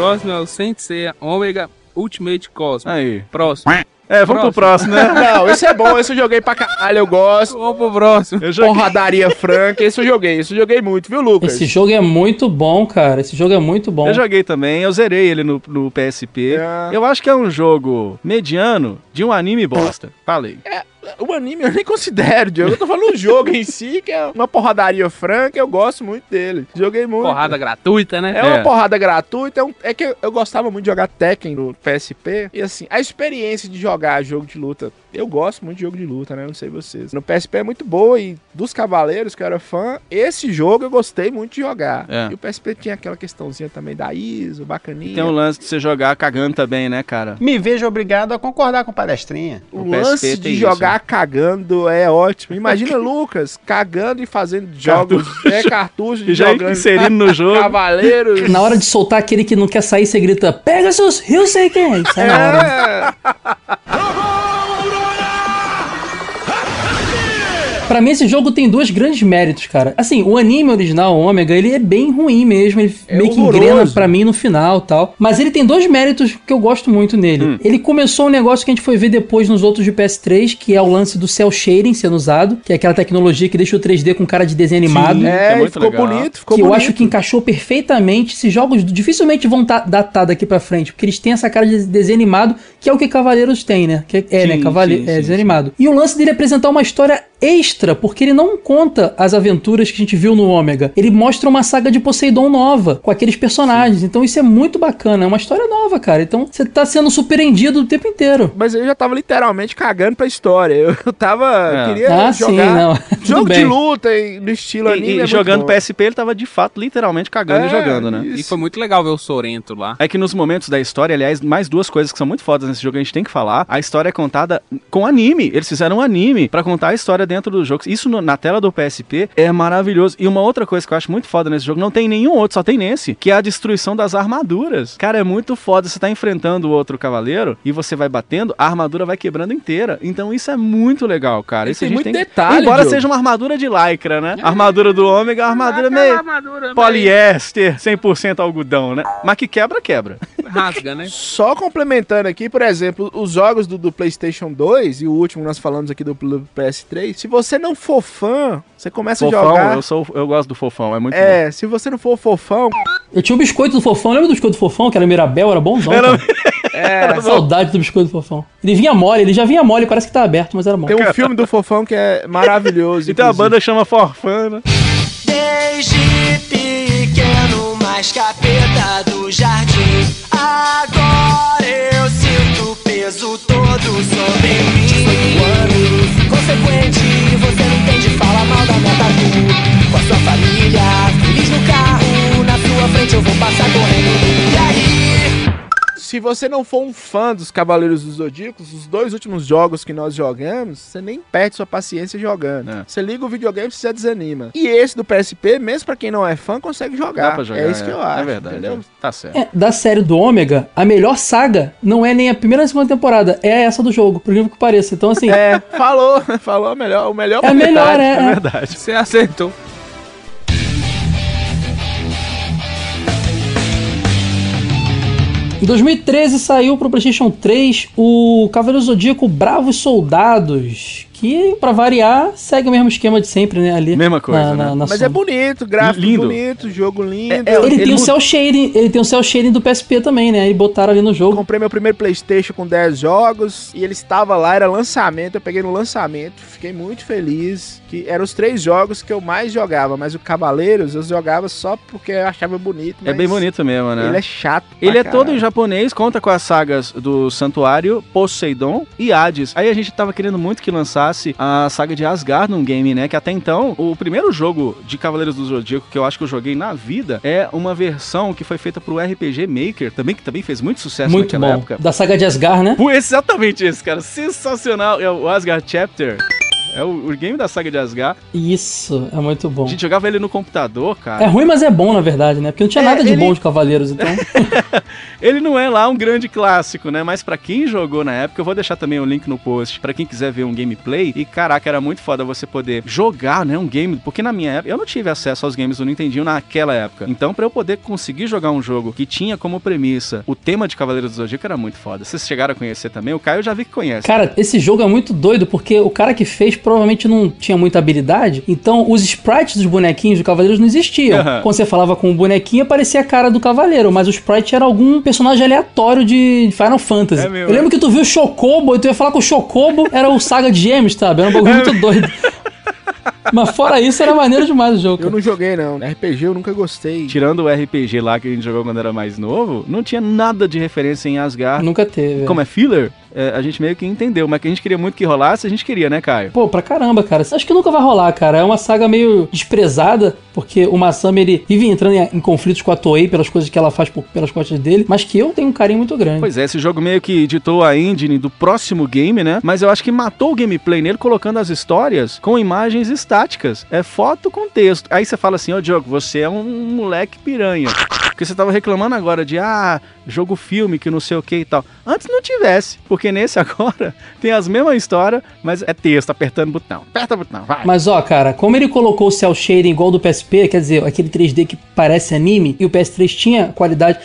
Próximo é o Sensei Omega Ultimate Cosmo. Aí. Próximo. É, vamos pro próximo, né? Não, esse é bom, esse eu joguei pra caralho, eu gosto. Vamos pro próximo. Eu joguei. Porradaria franca, esse eu joguei, esse eu joguei muito, viu, Lucas? Esse jogo é muito bom, cara. Esse jogo é muito bom. Eu joguei também, eu zerei ele no, no PSP. É. Eu acho que é um jogo mediano de um anime bosta. Falei. O anime eu nem considero, Diogo. Eu tô falando do jogo em si, que é uma porradaria franca, eu gosto muito dele. Joguei muito. Porrada gratuita, né? É uma É. porrada gratuita. É, um- é que eu, eu gostava muito de jogar Tekken no PSP. E assim, a experiência de jogar jogo de luta. Eu gosto muito de jogo de luta, né? Não sei vocês. No PSP é muito boa e dos Cavaleiros, que eu era fã, esse jogo eu gostei muito de jogar. É. E o PSP tinha aquela questãozinha também da ISO, bacaninha. Tem um lance de você jogar cagando também, né, cara? Me vejo obrigado a concordar com o palestrinha. O O lance de isso, jogar cagando é ótimo. Imagina Lucas cagando e fazendo jogos, é cartucho de E já jogando inserindo no jogo. Cavaleiros. Na hora de soltar aquele que não quer sair, você grita: Pega seus Ryuseikens! Sai na hora. Pra mim, esse jogo tem dois grandes méritos, cara. Assim, o anime original, o Ômega, ele é bem ruim mesmo. Ele É meio que horroroso. engrena pra mim no final e tal. Mas ele tem dois méritos que eu gosto muito nele. Hum. Ele começou um negócio que a gente foi ver depois nos outros de PS3, que é o lance do cel shading sendo usado, que é aquela tecnologia que deixa o 3D com cara de desenho animado. Sim. É, É muito ficou legal. bonito, ficou que eu bonito. acho que encaixou perfeitamente. Esses jogos dificilmente vão datar daqui pra frente, porque eles têm essa cara de desenho animado, que é o que Cavaleiros tem, né? Que é, é, Sim, né? Cavale sim, é, sim, desenho animado. E o lance dele é apresentar uma história extra, porque ele não conta as aventuras que a gente viu no Ômega. Ele mostra uma saga de Poseidon nova, com aqueles personagens. Então isso é muito bacana, é uma história nova, cara. Então você tá sendo surpreendido o tempo inteiro. Mas eu já tava literalmente cagando pra história. Eu, eu tava. É. Queria Ah, sim, jogar não. Tudo jogo de luta em- no estilo E, anime. e é muito jogando bom. PSP, ele tava de fato literalmente cagando É, e jogando, né? E foi muito legal ver o Sorento lá. É que nos momentos da história, aliás, mais duas coisas que são muito fodas nesse jogo que a gente tem que falar. A história é contada com anime. Eles fizeram um anime pra contar a história dentro do jogo. Isso no- na tela do PSP é maravilhoso. E uma outra coisa que eu acho muito foda nesse jogo, não tem nenhum outro, só tem nesse, que é a destruição das armaduras. Cara, é muito foda. Você tá enfrentando o outro cavaleiro e você vai batendo, a armadura vai quebrando inteira. Então isso é muito legal, cara. Isso a tem gente muito detalhe, Embora Diogo. seja uma armadura de lycra, né? A armadura do ômega, meio armadura meio poliéster, 100% algodão, né? Mas que quebra, quebra. Rasga, né? Só complementando aqui, por exemplo, os jogos do, do PlayStation 2 e o último nós falamos aqui do, do PS3. Se você não for fã, você começa a Fofão, jogar. eu, sou, eu gosto do fofão, é muito bom. É, se você não for fofão, Eu tinha o biscoito do fofão, lembra do biscoito do fofão, que era Mirabel, era bonzão. Era- cara. é, Saudade do biscoito do fofão. Ele vinha mole, ele já vinha mole, parece que tá aberto, mas era bom. tem um filme do fofão que é maravilhoso. E tem uma banda que chama Forfana. Desde pequeno, mais capeta jardim. Agora eu sinto o peso todo sobre mim. 18 anos, consequente, você não entende, fala mal da minha tatu. Com a sua família, feliz no carro, na sua frente eu vou passar correndo. E? Se você não for um fã dos Cavaleiros dos Zodíacos, os dois últimos jogos que nós jogamos, você nem perde sua paciência jogando. É. Você liga o videogame, você já desanima. E esse do PSP, mesmo pra quem não é fã, consegue jogar. Dá pra jogar. é isso que eu acho. É verdade. entendeu? é. Tá certo. É, da série do Ômega, a melhor saga não é nem a primeira nem a segunda temporada, é essa do jogo, por incrível que pareça. Então, assim, é, É, falou, falou a melhor, o melhor a melhor, é. É é. verdade. Você acertou. Em 2013 saiu pro PlayStation 3 o Cavaleiro Zodíaco Bravos Soldados, que, pra variar, segue o mesmo esquema de sempre, né? Ali. Mesma coisa, na- né? na- na Mas sombra. é bonito, gráfico Lindo. bonito, jogo lindo. É, é, Ele, Ele tem o cel shading, ele tem o cel shading do PSP também, né? E botaram ali no Eu jogo. comprei meu primeiro Playstation com 10 jogos e ele estava lá, era lançamento, eu peguei no lançamento, fiquei muito feliz, que eram os três jogos que eu mais jogava, mas o Cavaleiros eu jogava só porque eu achava bonito, É bem bonito mesmo, né? Ele é chato pra Ele é todo em caralho. japonês, conta com as sagas do Santuário, Poseidon e Hades. Aí a gente tava querendo muito que lançasse a saga de Asgard num game, né? Que até então, o primeiro jogo de Cavaleiros do Zodíaco que eu acho que eu joguei na vida é uma versão que foi feita pro RPG Maker, também que também fez muito sucesso Muito naquela bom. época. Da saga de Asgard, né? Pô, exatamente esse, cara. Sensacional. É o Asgard Chapter. É o, o game da saga de Asgard. Isso, é muito bom. A gente jogava ele no computador, cara. É ruim, mas é bom, na verdade, né? Porque não tinha É, nada de ele- bom de Cavaleiros, então. Ele não é lá um grande clássico, né? Mas pra quem jogou na época, eu vou deixar também o link no post pra quem quiser ver um gameplay. E caraca, era muito foda você poder jogar, né, um game, porque na minha época eu não tive acesso aos games do Nintendinho naquela época. Então, pra eu poder conseguir jogar um jogo que tinha como premissa o tema de Cavaleiros do Zodíaco era muito foda. Vocês chegaram a conhecer também? O Caio eu já vi que conhece. Cara, esse jogo é muito doido porque o cara que fez provavelmente não tinha muita habilidade, então os sprites dos bonequinhos do Cavaleiros não existiam. Aham. Quando você falava com o bonequinho, aparecia a cara do Cavaleiro, mas o sprite era algum personagem aleatório de Final Fantasy. É mesmo, Eu lembro que tu viu o Chocobo e tu ia falar que o Chocobo era o Saga de Gêmeos, sabe? Era um bagulho muito doido. Mas fora isso, era maneiro demais o jogo. Eu cara. não joguei, não. RPG eu nunca gostei. Tirando o RPG lá que a gente jogou quando era mais novo, não tinha nada de referência em Asgard. Nunca teve. Como é filler, é, a gente meio que entendeu, mas que a gente queria muito que rolasse, a gente queria, né, Caio? Pô, pra caramba, cara. Acho que nunca vai rolar, cara. É uma saga meio desprezada, porque o Masami, ele vive entrando em, em conflitos com a Toei pelas coisas que ela faz por- pelas costas dele, mas que eu tenho um carinho muito grande. Pois é, esse jogo meio que ditou a engine do próximo game, né? Mas eu acho que matou o gameplay nele colocando as histórias com imagens estáticas. É foto com texto. Aí você fala assim, ô Diogo, você é um moleque piranha. Porque você tava reclamando agora de, ah, jogo filme, que não sei o que e tal. Antes não tivesse, porque nesse agora tem as mesmas histórias, mas é texto, apertando botão. Aperta botão, vai. Mas ó, cara, como ele colocou o cel shading igual do PSP, quer dizer, aquele 3D que parece anime, e o PS3 tinha qualidade,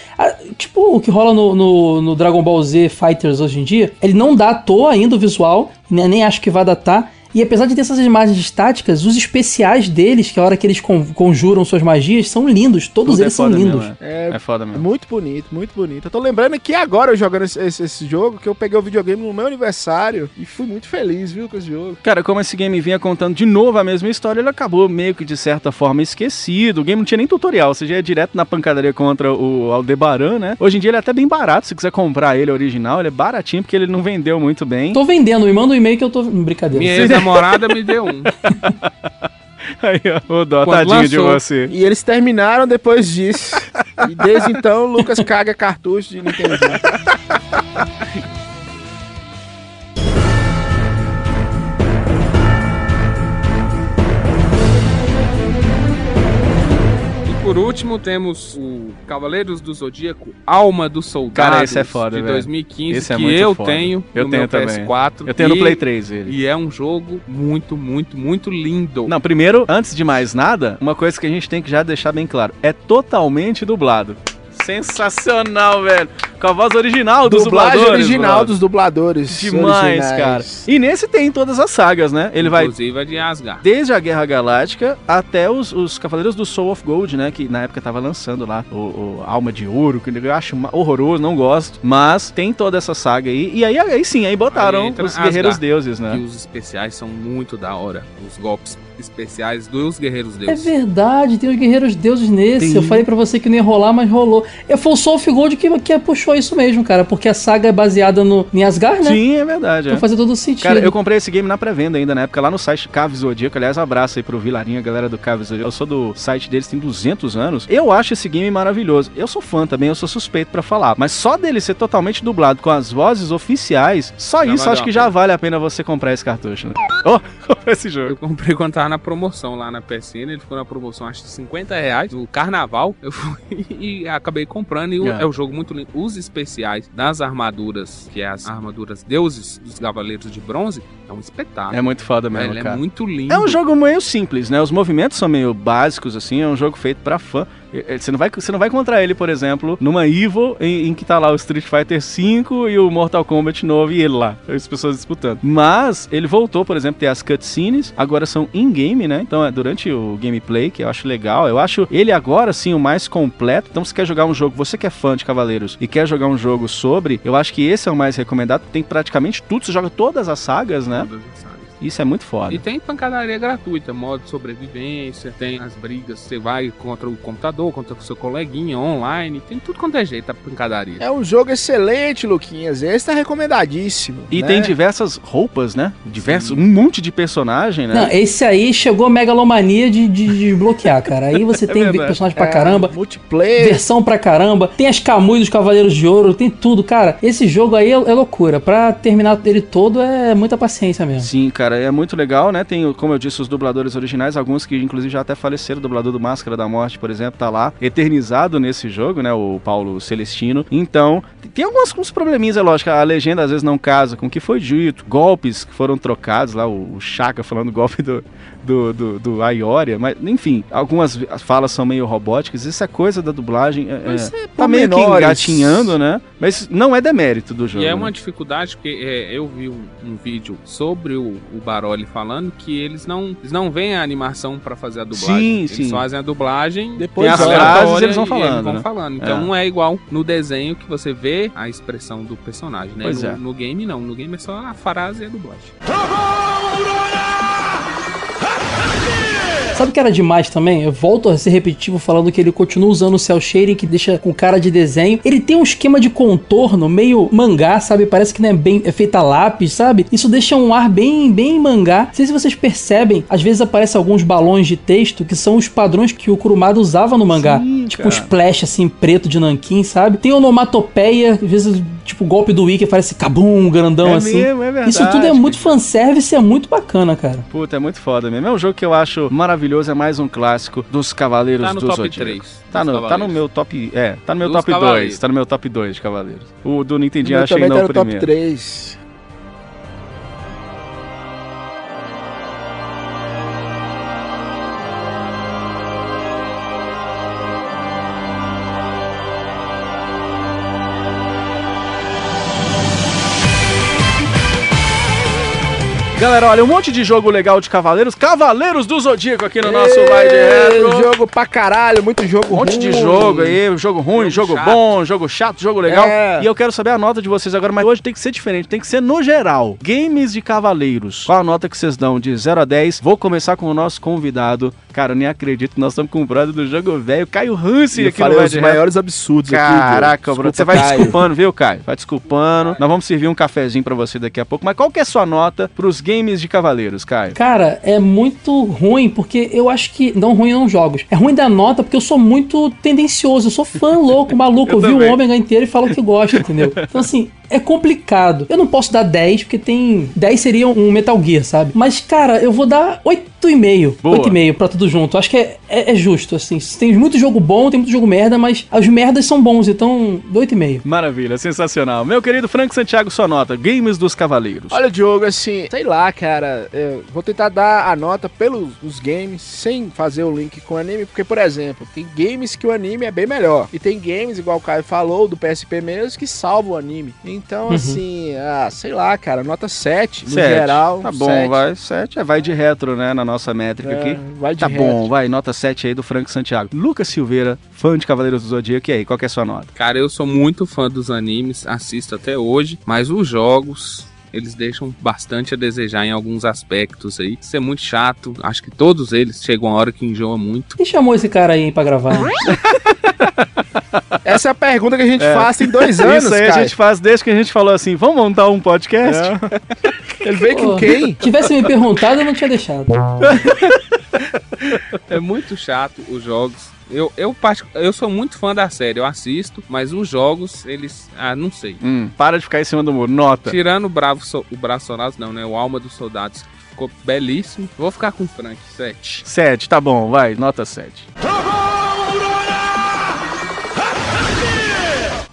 tipo o que rola no, no- no Dragon Ball Z Fighters hoje em dia, ele não datou ainda o visual, né, nem acho que vai datar. E apesar de ter essas imagens estáticas, os especiais deles, que é a hora que eles con- conjuram suas magias, são lindos. Todos Tudo é eles são foda lindos. mesmo, É, É foda é mesmo. muito bonito, muito bonito. Eu tô lembrando que agora eu jogando esse, esse- esse jogo, que eu peguei o videogame no meu aniversário e fui muito feliz, viu, com esse jogo. Cara, como esse game vinha contando de novo a mesma história, ele acabou meio que de certa forma esquecido. O game não tinha nem tutorial, você já ia direto na pancadaria contra o Aldebaran, né? Hoje em dia ele é até bem barato, se quiser comprar ele original, ele é baratinho porque ele não vendeu muito bem. Tô vendendo, me manda um e-mail que eu tô. Brincadeira. Minha ex-namorada me deu um. Aí, ó, ô dó, Quando tadinho de lançou. você. E eles terminaram depois disso. e desde então o Lucas caga cartucho de Nintendo. por último temos o Cavaleiros do Zodíaco Alma do Soldado Cara, esse é foda, de velho. 2015 Esse é que muito eu foda. tenho Eu no tenho meu também. PS4. Eu tenho no e- Play 3 ele. E é um jogo muito, muito, muito lindo. Não, primeiro, antes de mais nada, uma coisa que a gente tem que já deixar bem claro: é totalmente dublado. Sensacional, velho. Com a voz original dos Dublagem dubladores. original brother. dos dubladores. Demais, originais. cara. E nesse tem todas as sagas, né? Ele vai Inclusive a de Asgard. desde a Guerra Galáctica até os, os Cavaleiros do Soul of Gold, né? Que na época tava lançando lá o, o Alma de Ouro, que eu acho horroroso, não gosto. Mas tem toda essa saga aí. E aí, aí sim, aí botaram Aí os Guerreiros Asgard. Deuses, E né? os especiais são muito da hora. Os golpes especiais dos Guerreiros É Deuses. verdade, tem os Guerreiros Deuses nesse. Tem. Eu falei pra você que não ia rolar, mas rolou. É, foi o Soul of Gold que, que puxou isso mesmo, cara. Porque a saga é baseada no, em Asgard, né? Sim, é verdade. Então É. fazia todo sentido. Cara, eu comprei esse game na pré-venda ainda, na época, lá no site Cave Zodíaco. Aliás, abraço aí pro Vilarinho, a galera do Cave Zodíaco. Eu sou do site deles, tem 200 anos. Eu acho esse game maravilhoso. Eu sou fã também, eu sou suspeito pra falar. Mas só dele ser totalmente dublado com as vozes oficiais, só Já isso acho a que já vale a pena você comprar esse cartucho, né? Oh, esse jogo. Eu comprei quando tava na promoção lá na PSN, ele ficou na promoção acho que 50 reais, no carnaval, eu fui e acabei comprando e o- É. é. um jogo muito lindo. Os especiais das armaduras, que é as armaduras deuses dos cavaleiros de bronze, é um espetáculo. É muito foda mesmo, Ele cara. é muito lindo. É um jogo meio simples, né? Os movimentos são meio básicos, assim. É um jogo feito pra fã. E- e- Você não vai, você não vai encontrar ele, por exemplo, numa Evo em, em que tá lá o Street Fighter V e o Mortal Kombat novo e ele lá. As pessoas disputando. Mas ele voltou, por exemplo, ter as cutscenes. Agora são in-game, né? Então é durante o gameplay, que eu acho legal. Eu acho ele agora, sim, o mais completo. Então, se quer jogar um jogo, você que é fã de Cavaleiros e quer jogar um jogo sobre, eu acho que esse é o mais recomendado. Tem praticamente tudo. Você joga todas as sagas, né? Todas as sagas. Isso é muito foda. E tem pancadaria gratuita, modo de sobrevivência, tem as brigas, você vai contra o computador, contra o seu coleguinha, online, tem tudo quanto é jeito a pancadaria. É um jogo excelente, Luquinhas. Esse tá recomendadíssimo. E né? tem diversas roupas, né? Diversos, um monte de personagem, né? Não, esse aí chegou a megalomania de, de, de bloquear, cara. Aí você tem verdade. personagem pra É, caramba, Multiplayer. versão pra caramba, tem as Kamui dos Cavaleiros de Ouro, tem tudo, cara. Esse jogo aí é, é loucura. Pra terminar ele todo é muita paciência mesmo. Sim, cara. Cara, é muito legal, né? Tem, como eu disse, os dubladores originais, alguns que inclusive já até faleceram. O dublador do Máscara da Morte, por exemplo, tá lá, eternizado nesse jogo, né? O Paulo Celestino. Então, tem alguns, alguns probleminhas, é lógico. A legenda às vezes não casa com o que foi dito, golpes que foram trocados lá, o, o Chaka falando golpe do, do, do, do Aioria, mas enfim, algumas falas são meio robóticas. Isso é coisa da dublagem. É, é, é tá meio que pormenores. engatinhando, né? Mas não é demérito do jogo. E é né? uma dificuldade, porque é, eu vi um, um vídeo sobre o, o Baroli falando que eles não, eles não veem a animação pra fazer a dublagem. Sim, eles sim. fazem a dublagem Depois as frases eles vão falando, vão né? falando. Então É. não é igual no desenho que você vê a expressão do personagem, né? Pois no, é. no game não. No game é só a frase e a dublagem. Sabe o que era demais também? Eu volto a ser repetitivo falando que ele continua usando o cel shading que deixa com cara de desenho. Ele tem um esquema de contorno meio mangá, sabe? Parece que não é bem é feita a lápis, sabe? Isso deixa um ar bem bem mangá. Não sei se vocês percebem, às vezes aparecem alguns balões de texto que são os padrões que o Kurumada usava no mangá. tipo um cara. splash assim preto de nanquim, sabe? Tem onomatopeia, às vezes tipo o golpe do Wiki parece cabum, grandão É assim. mesmo, é verdade, Isso tudo é muito fanservice e é muito bacana, cara. Puta, é muito foda mesmo. É um jogo que eu acho maravilhoso, é mais um clássico dos Cavaleiros Tá no do top Zodíaco. 3 Tá dos no, tá no meu top. É, tá no meu Dos top 2. Cavaleiros. Tá no meu top 2 de Cavaleiros. O do Nintendinho eu achei não tá o no top primeiro. 3. Galera, olha, um monte de jogo legal de Cavaleiros. Cavaleiros do Zodíaco aqui no nosso Vai de Retro. Jogo pra caralho, muito jogo Um monte de ruim. jogo aí, jogo ruim, jogo, chato. bom, jogo chato, jogo legal. É. E eu quero saber a nota de vocês agora, mas hoje tem que ser diferente, tem que ser no geral. Games de Cavaleiros. Qual a nota que vocês dão de 0 a 10? Vou começar com o nosso convidado. Cara, eu nem acredito, nós estamos com o brother do jogo velho, Caio Hansi Eu aqui no falei Vai os maiores absurdos aqui. Caraca. Bruno, você vai Caio. desculpando, viu, Caio? Vai desculpando. Nós vamos servir um cafezinho pra você daqui a pouco. Mas qual que é a sua nota pros games de Cavaleiros, Caio? Cara, é muito ruim, porque eu acho que. Não ruim não jogos. É ruim da nota, porque eu sou muito tendencioso. Eu sou fã louco, maluco. Eu Eu, vi o Ômega inteiro e falo que gosta, entendeu? Então, assim, é complicado. Eu não posso dar 10, porque tem. 10 seria um Metal Gear, sabe? Mas, cara, eu vou dar 8,5. Boa. 8,5 pra tudo junto. Acho que é, é, é justo, assim. Tem muito jogo bom, tem muito jogo merda, mas as merdas são bons, então, 8,5. Maravilha, sensacional. Meu querido Franco Santiago, sua nota. Games dos Cavaleiros. Olha, Diogo, assim, sei lá, cara. eu vou tentar dar a nota pelos os games sem fazer o link com o anime, porque, por exemplo, tem games que o anime é bem melhor. E tem games, igual o Caio falou, do PSP mesmo, que salvam o anime. Então, Uhum. assim, ah, sei lá, cara, nota 7 no Sete. geral. Tá bom, sete. vai. 7 é vai de retro, né? Na nossa métrica É, aqui. vai de Tá retro. bom, vai. Nota 7 aí do Franco Santiago. Lucas Silveira, fã de Cavaleiros do Zodíaco. E aí, qual que é a sua nota? Cara, eu sou muito fã dos animes, assisto até hoje, mas os jogos. Eles deixam bastante a desejar em alguns aspectos aí. Isso é muito chato. Acho que todos eles chegam uma hora que enjoa muito. Quem chamou esse cara aí pra gravar? Essa é a pergunta que a gente É. faz tem dois anos, Isso aí a gente faz desde que a gente falou assim: vamos montar um podcast? Ele veio com quem? Tivesse me perguntado, eu não tinha deixado. É muito chato os jogos. Eu, eu, eu sou muito fã da série, eu assisto, mas os jogos, eles. Ah, não sei. Hum, para de ficar em cima do muro. Nota. Tirando o Bravo So- o Braço Soldados, não, né? O Alma dos Soldados, que ficou belíssimo. Vou ficar com o Frank, 7. 7, tá bom, vai. Nota 7.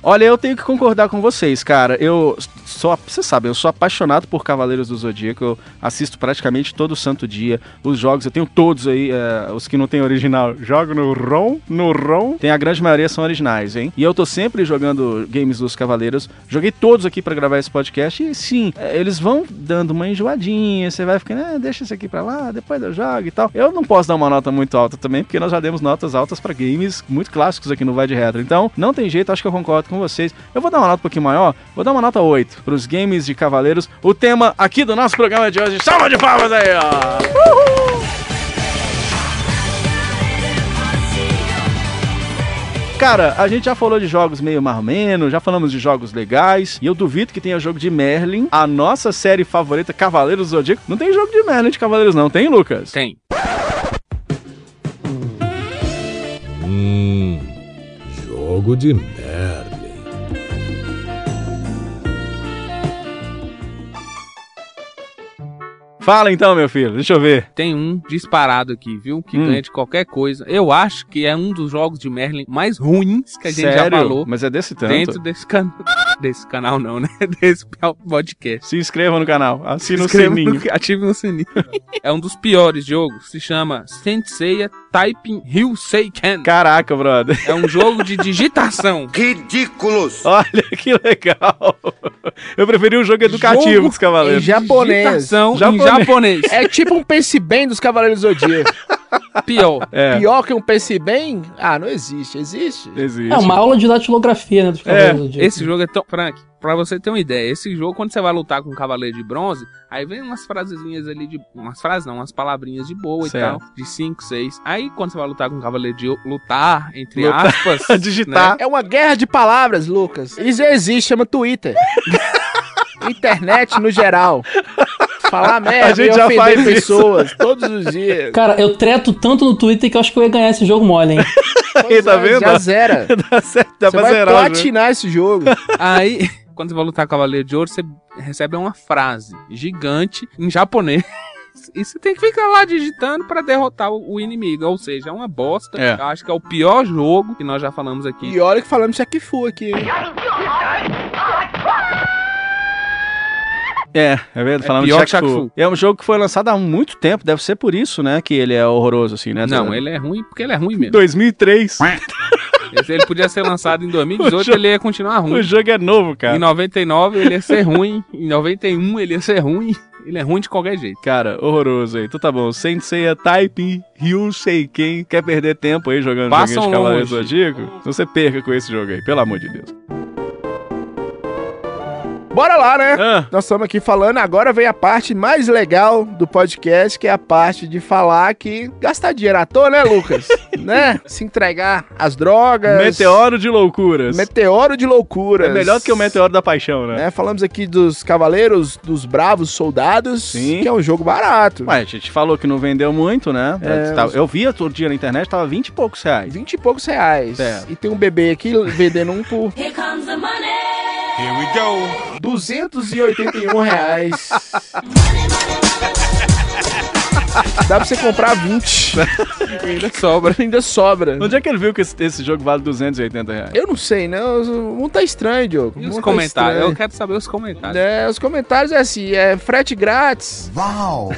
Olha, eu tenho que concordar com vocês, cara. Eu sou, você sabe, eu sou apaixonado por Cavaleiros do Zodíaco. Eu assisto praticamente todo santo dia os jogos. Eu tenho todos aí, é, os que não tem original. Jogo no ROM, no ROM. Tem a grande maioria são originais, hein? E eu tô sempre jogando games dos Cavaleiros. Joguei todos aqui pra gravar esse podcast e sim, é, eles vão dando uma enjoadinha. Você vai ficando, ah, deixa esse aqui pra lá, depois eu jogo e tal. Eu não posso dar uma nota muito alta também, porque nós já demos notas altas pra games muito clássicos aqui no Vai de Retro. Então, não tem jeito, acho que eu concordo com vocês. Eu vou dar uma nota um pouquinho maior, vou dar uma nota 8 pros games de Cavaleiros. O tema aqui do nosso programa de hoje. Salva de palmas aí, ó! Uhul! Cara, a gente já falou de jogos meio marromeno, já falamos de jogos legais, e eu duvido que tenha jogo de Merlin. A nossa série favorita, Cavaleiros do Zodíaco, não tem jogo de Merlin de Cavaleiros não, tem, Lucas? Tem. Hum, jogo de Merlin. Fala então, meu filho, deixa eu ver. Tem um disparado aqui, viu? Que Hum. ganha de qualquer coisa. Eu acho que é um dos jogos de Merlin mais ruins que a gente já falou. Mas é desse tanto? Dentro desse canal. Desse canal não, né? Desse podcast. Se inscreva no canal, assina o Inscreva sininho. no- Ative o sininho. é um dos piores jogos. Se chama Senseiya Typing Ryuseiken. Caraca, brother. É um jogo de digitação. Ridículos! Olha que legal. Eu preferi o jogo educativo Jogo dos Cavaleiros. Em japonês. Digitação Japonês. em japonês. É tipo um Pense Bem dos Cavaleiros do Zodíaco. Pior. É, Pior que um Pense Bem? Ah, não existe. Existe? existe. É uma aula de datilografia, né? Dos Cavaleiros do. Esse jogo é tão. Frank, pra você ter uma ideia, esse jogo, quando você vai lutar com um cavaleiro de bronze, aí vem umas frasezinhas ali de. Umas frases não, umas palavrinhas de boa Certo. e tal. De 5, 6. Aí quando você vai lutar com um cavaleiro de lutar, entre Lutar, aspas. digitar. né? É uma guerra de palavras, Lucas. Isso existe, chama Twitter. Internet no geral. Falar merda A gente e já faz isso. pessoas todos os dias. Cara, eu treto tanto no Twitter que eu acho que eu ia ganhar esse jogo mole, hein? Pois tá é, vendo? Já zera. Dá certo, dá Você pra vai zerar platinar esse jogo. Aí, quando você vai lutar cavaleiro de ouro, você recebe uma frase gigante em japonês. E você tem que ficar lá digitando pra derrotar o inimigo. Ou seja, é uma bosta. É. Eu acho que é o pior jogo que nós já falamos aqui. E olha que falamos isso aqui fu aqui. É, é verdade, É falando pior de Shaq Shaq Fu. Fu. É um jogo que foi lançado há muito tempo, deve ser por isso, né, que ele é horroroso, assim, né? Não, ele é ruim porque ele é ruim mesmo. 2003. Esse Ele podia ser lançado em 2018, O jogo- ele ia continuar ruim. O jogo é novo, Em cara. 99 ele ia ser ruim, em 91 ele ia ser ruim. Ele é ruim de qualquer jeito. Cara, horroroso aí. Então tá bom, Sensei Taiping Ryuseiken. Quer perder tempo aí jogando Passam joguinho de Cavaleiro. Zodíaco? Então você perca com esse jogo aí, pelo amor de Deus. Bora lá, né? Ah, Nós estamos aqui falando, agora vem a parte mais legal do podcast, que é a parte de falar que gastar dinheiro à toa, né, Lucas? né? Se entregar às drogas. Meteoro de loucuras. Meteoro de loucuras. É melhor do que o Meteoro da Paixão, né? Né? Falamos aqui dos Cavaleiros dos Bravos Soldados, Sim. que é um jogo barato. Ué, a gente falou que não vendeu muito, né? É, os- Eu via todo dia na internet, tava 20 e poucos reais. 20 e poucos reais. Certo. E tem um bebê aqui vendendo um por Here comes the money. Here we go! 281 reais. Dá pra você comprar 20. Ainda sobra. Ainda sobra. Onde é que ele viu que esse, esse jogo vale 280 reais? Eu não sei, né? O mundo tá estranho, Diogo. E os tá comentários? estranho. Eu quero saber os comentários. É, os comentários é assim, é frete grátis. Uau!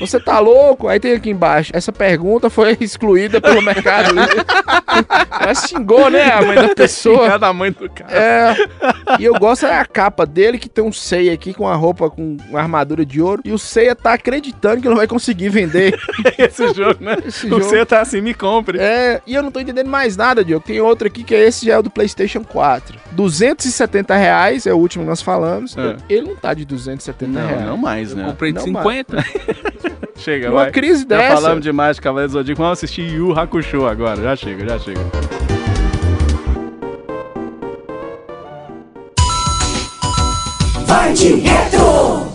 Você tá louco? Aí tem aqui embaixo. Essa pergunta foi excluída pelo Mercado Livre. Mas xingou, né, a mãe da pessoa. Cada mãe do cara. É. E eu gosto é a capa dele, que tem um Seiya aqui com a roupa com uma armadura de ouro. E o Seiya tá acreditando que não vai conseguir vender Esse jogo, né? esse Você jogo. tá assim, me compre. É, e eu não tô entendendo mais nada, Diogo. Tem outro aqui que é esse, já é o do PlayStation 4. 270 reais, é o último que nós falamos. É. Ele não tá de 270 Não, reais. não mais, né? Comprei de Não, 50. Chega, Uma vai. crise Já dessa. falamos demais de Cavaleiros do Zodíaco, vamos assistir Yu Hakusho agora. Já chega, já chega. Vai de retro!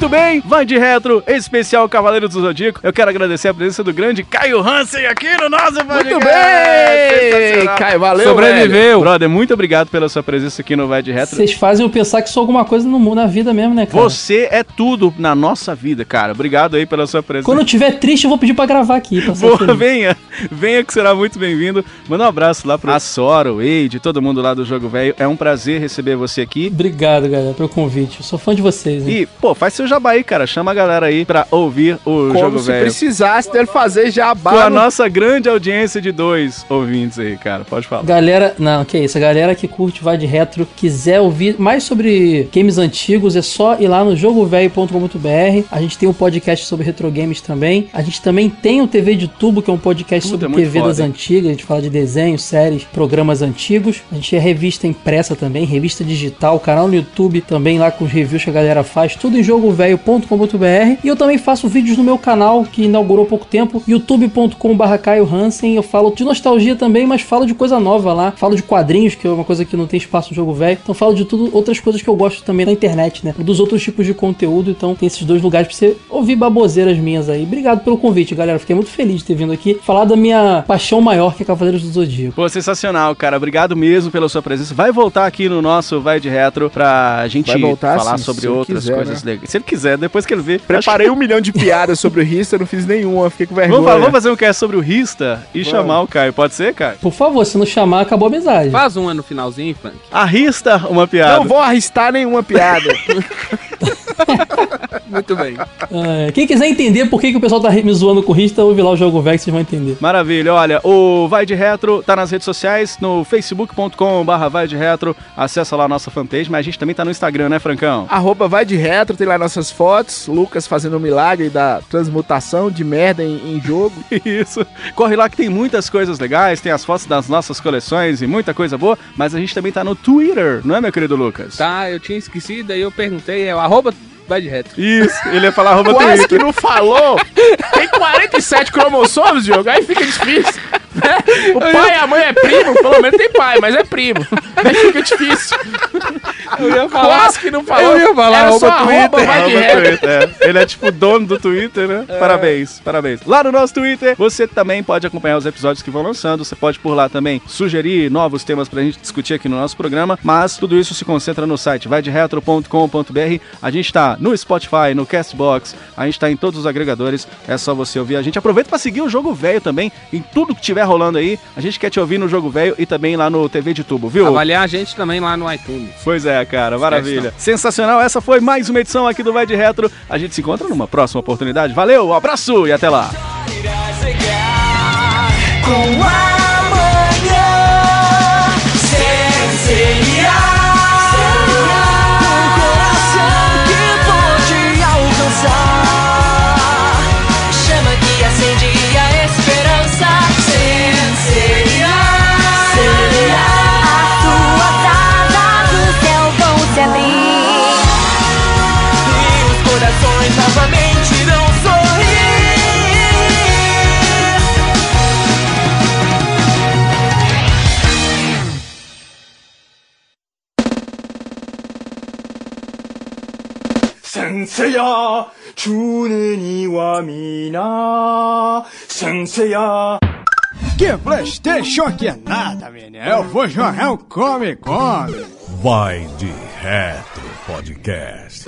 Muito bem, vai de retro, especial Cavaleiros do Zodíaco. Eu quero agradecer a presença do grande Caio Hansen aqui no nosso podcast. Muito bem! Caio, valeu, Sobreviveu. Brother, muito obrigado pela sua presença aqui no Vai de Retro. Vocês fazem eu pensar que sou alguma coisa no mundo, na vida mesmo, né, cara? Você é tudo na nossa vida, cara. Obrigado aí pela sua presença. Quando eu tiver triste, eu vou pedir pra gravar aqui. Pra Boa, venha, venha que será muito bem-vindo. Manda um abraço lá pro Assoro, Wade, todo mundo lá do Jogo Velho. É um prazer receber você aqui. Obrigado, galera, pelo convite. Eu sou fã de vocês, hein? E, pô, faz seu jabá aí, cara. Chama a galera aí pra ouvir o Como Jogo se Velho. precisasse dele fazer Com a jabá. no- nossa grande audiência de dois ouvintes aí, cara. Pode falar. Galera, não, que isso, a galera que curte Vai de Retro, quiser ouvir mais sobre games antigos, é só ir lá no jogovelho.com.br. A gente tem um podcast sobre retro games também. A gente também tem o TV de Tubo, que é um podcast Puta, sobre é TV foda, das hein? antigas. A gente fala de desenhos, séries, programas antigos. A gente é revista impressa também, revista digital, canal no YouTube também lá com os reviews que a galera faz, tudo em jogovelho.com.br e eu também faço vídeos no meu canal que inaugurou há pouco tempo, youtube.com.br Caio Hansen. Eu falo de nostalgia também, mas falo de coisa nova lá. Falo de quadrinhos, que é uma coisa que não tem espaço no jogo velho. Então falo de tudo, outras coisas que eu gosto também na internet, né? Dos outros tipos de conteúdo. Então tem esses dois lugares pra você ouvir baboseiras minhas aí. Obrigado pelo convite, galera. Fiquei muito feliz de ter vindo aqui falar da minha paixão maior que é Cavaleiros do Zodíaco. Pô, sensacional, cara. Obrigado mesmo pela sua presença. Vai voltar aqui no nosso Vai de Retro pra gente falar sim, sobre outras quiser, coisas né? legais. Se ele quiser, depois que ele ver. Preparei um milhão de piadas sobre o Rista, não fiz nenhuma, fiquei com vergonha. Vamos, vamos fazer um cast sobre o Rista e chamar o Caio. Pode ser, Caio? Por favor, se não chamar, acabou a amizade. Faz uma no finalzinho, Frank. A Rista, uma piada. Não vou arristar nenhuma piada. Muito bem. É, quem quiser entender por que, que o pessoal tá me zoando com o Rista, ouve lá o jogo velho que vocês vão entender. Maravilha, olha, o Vai de Retro tá nas redes sociais, no facebook.com barra Vai de Retro, acessa lá a nossa fanpage, mas a gente também tá no Instagram, né, Francão? Arroba vai de retro, tem lá nossas fotos. Lucas fazendo o milagre da transmutação de merda em, em jogo. Isso. Corre lá que tem muitas coisas legais, tem as fotos das nossas coleções e muita coisa boa, mas a gente também tá no Twitter, não é, meu querido Lucas? Tá, eu tinha esquecido, aí eu perguntei, é o arroba vai de retro. Isso, ele ia falar arroba Quase Twitter. que não falou. Tem 47 cromossomos, Diogo, aí fica difícil. O pai e a mãe é primo, pelo menos tem pai, mas é primo. Aí fica difícil. Eu ia falar. Quase que não falou. Eu ia falar Era só arroba Twitter. vai de Arroba retro. Twitter, é. Ele é tipo dono do Twitter, né? Parabéns, parabéns. Lá no nosso Twitter, você também pode acompanhar os episódios que vão lançando. Você pode por lá também sugerir novos temas pra gente discutir aqui no nosso programa. Mas tudo isso se concentra no site vaideretro.com.br. A gente tá no Spotify, no Castbox, a gente tá em todos os agregadores. É só você ouvir a gente. Aproveita pra seguir o Jogo Velho também, em tudo que tiver rolando aí. A gente quer te ouvir no Jogo Velho e também lá no TV de Tubo, viu? Avaliar a gente também lá no iTunes. Pois é, cara, maravilha. Sensacional, essa foi mais uma edição aqui do Vai de Retro. A gente se encontra numa próxima oportunidade. Valeu, um abraço e até lá. Com amanhã Seria 센세야 주는 이와 미나 센세야 Que Playstation que é nada, menino. Eu vou jogar um Come Come. Vai de Retro Podcast.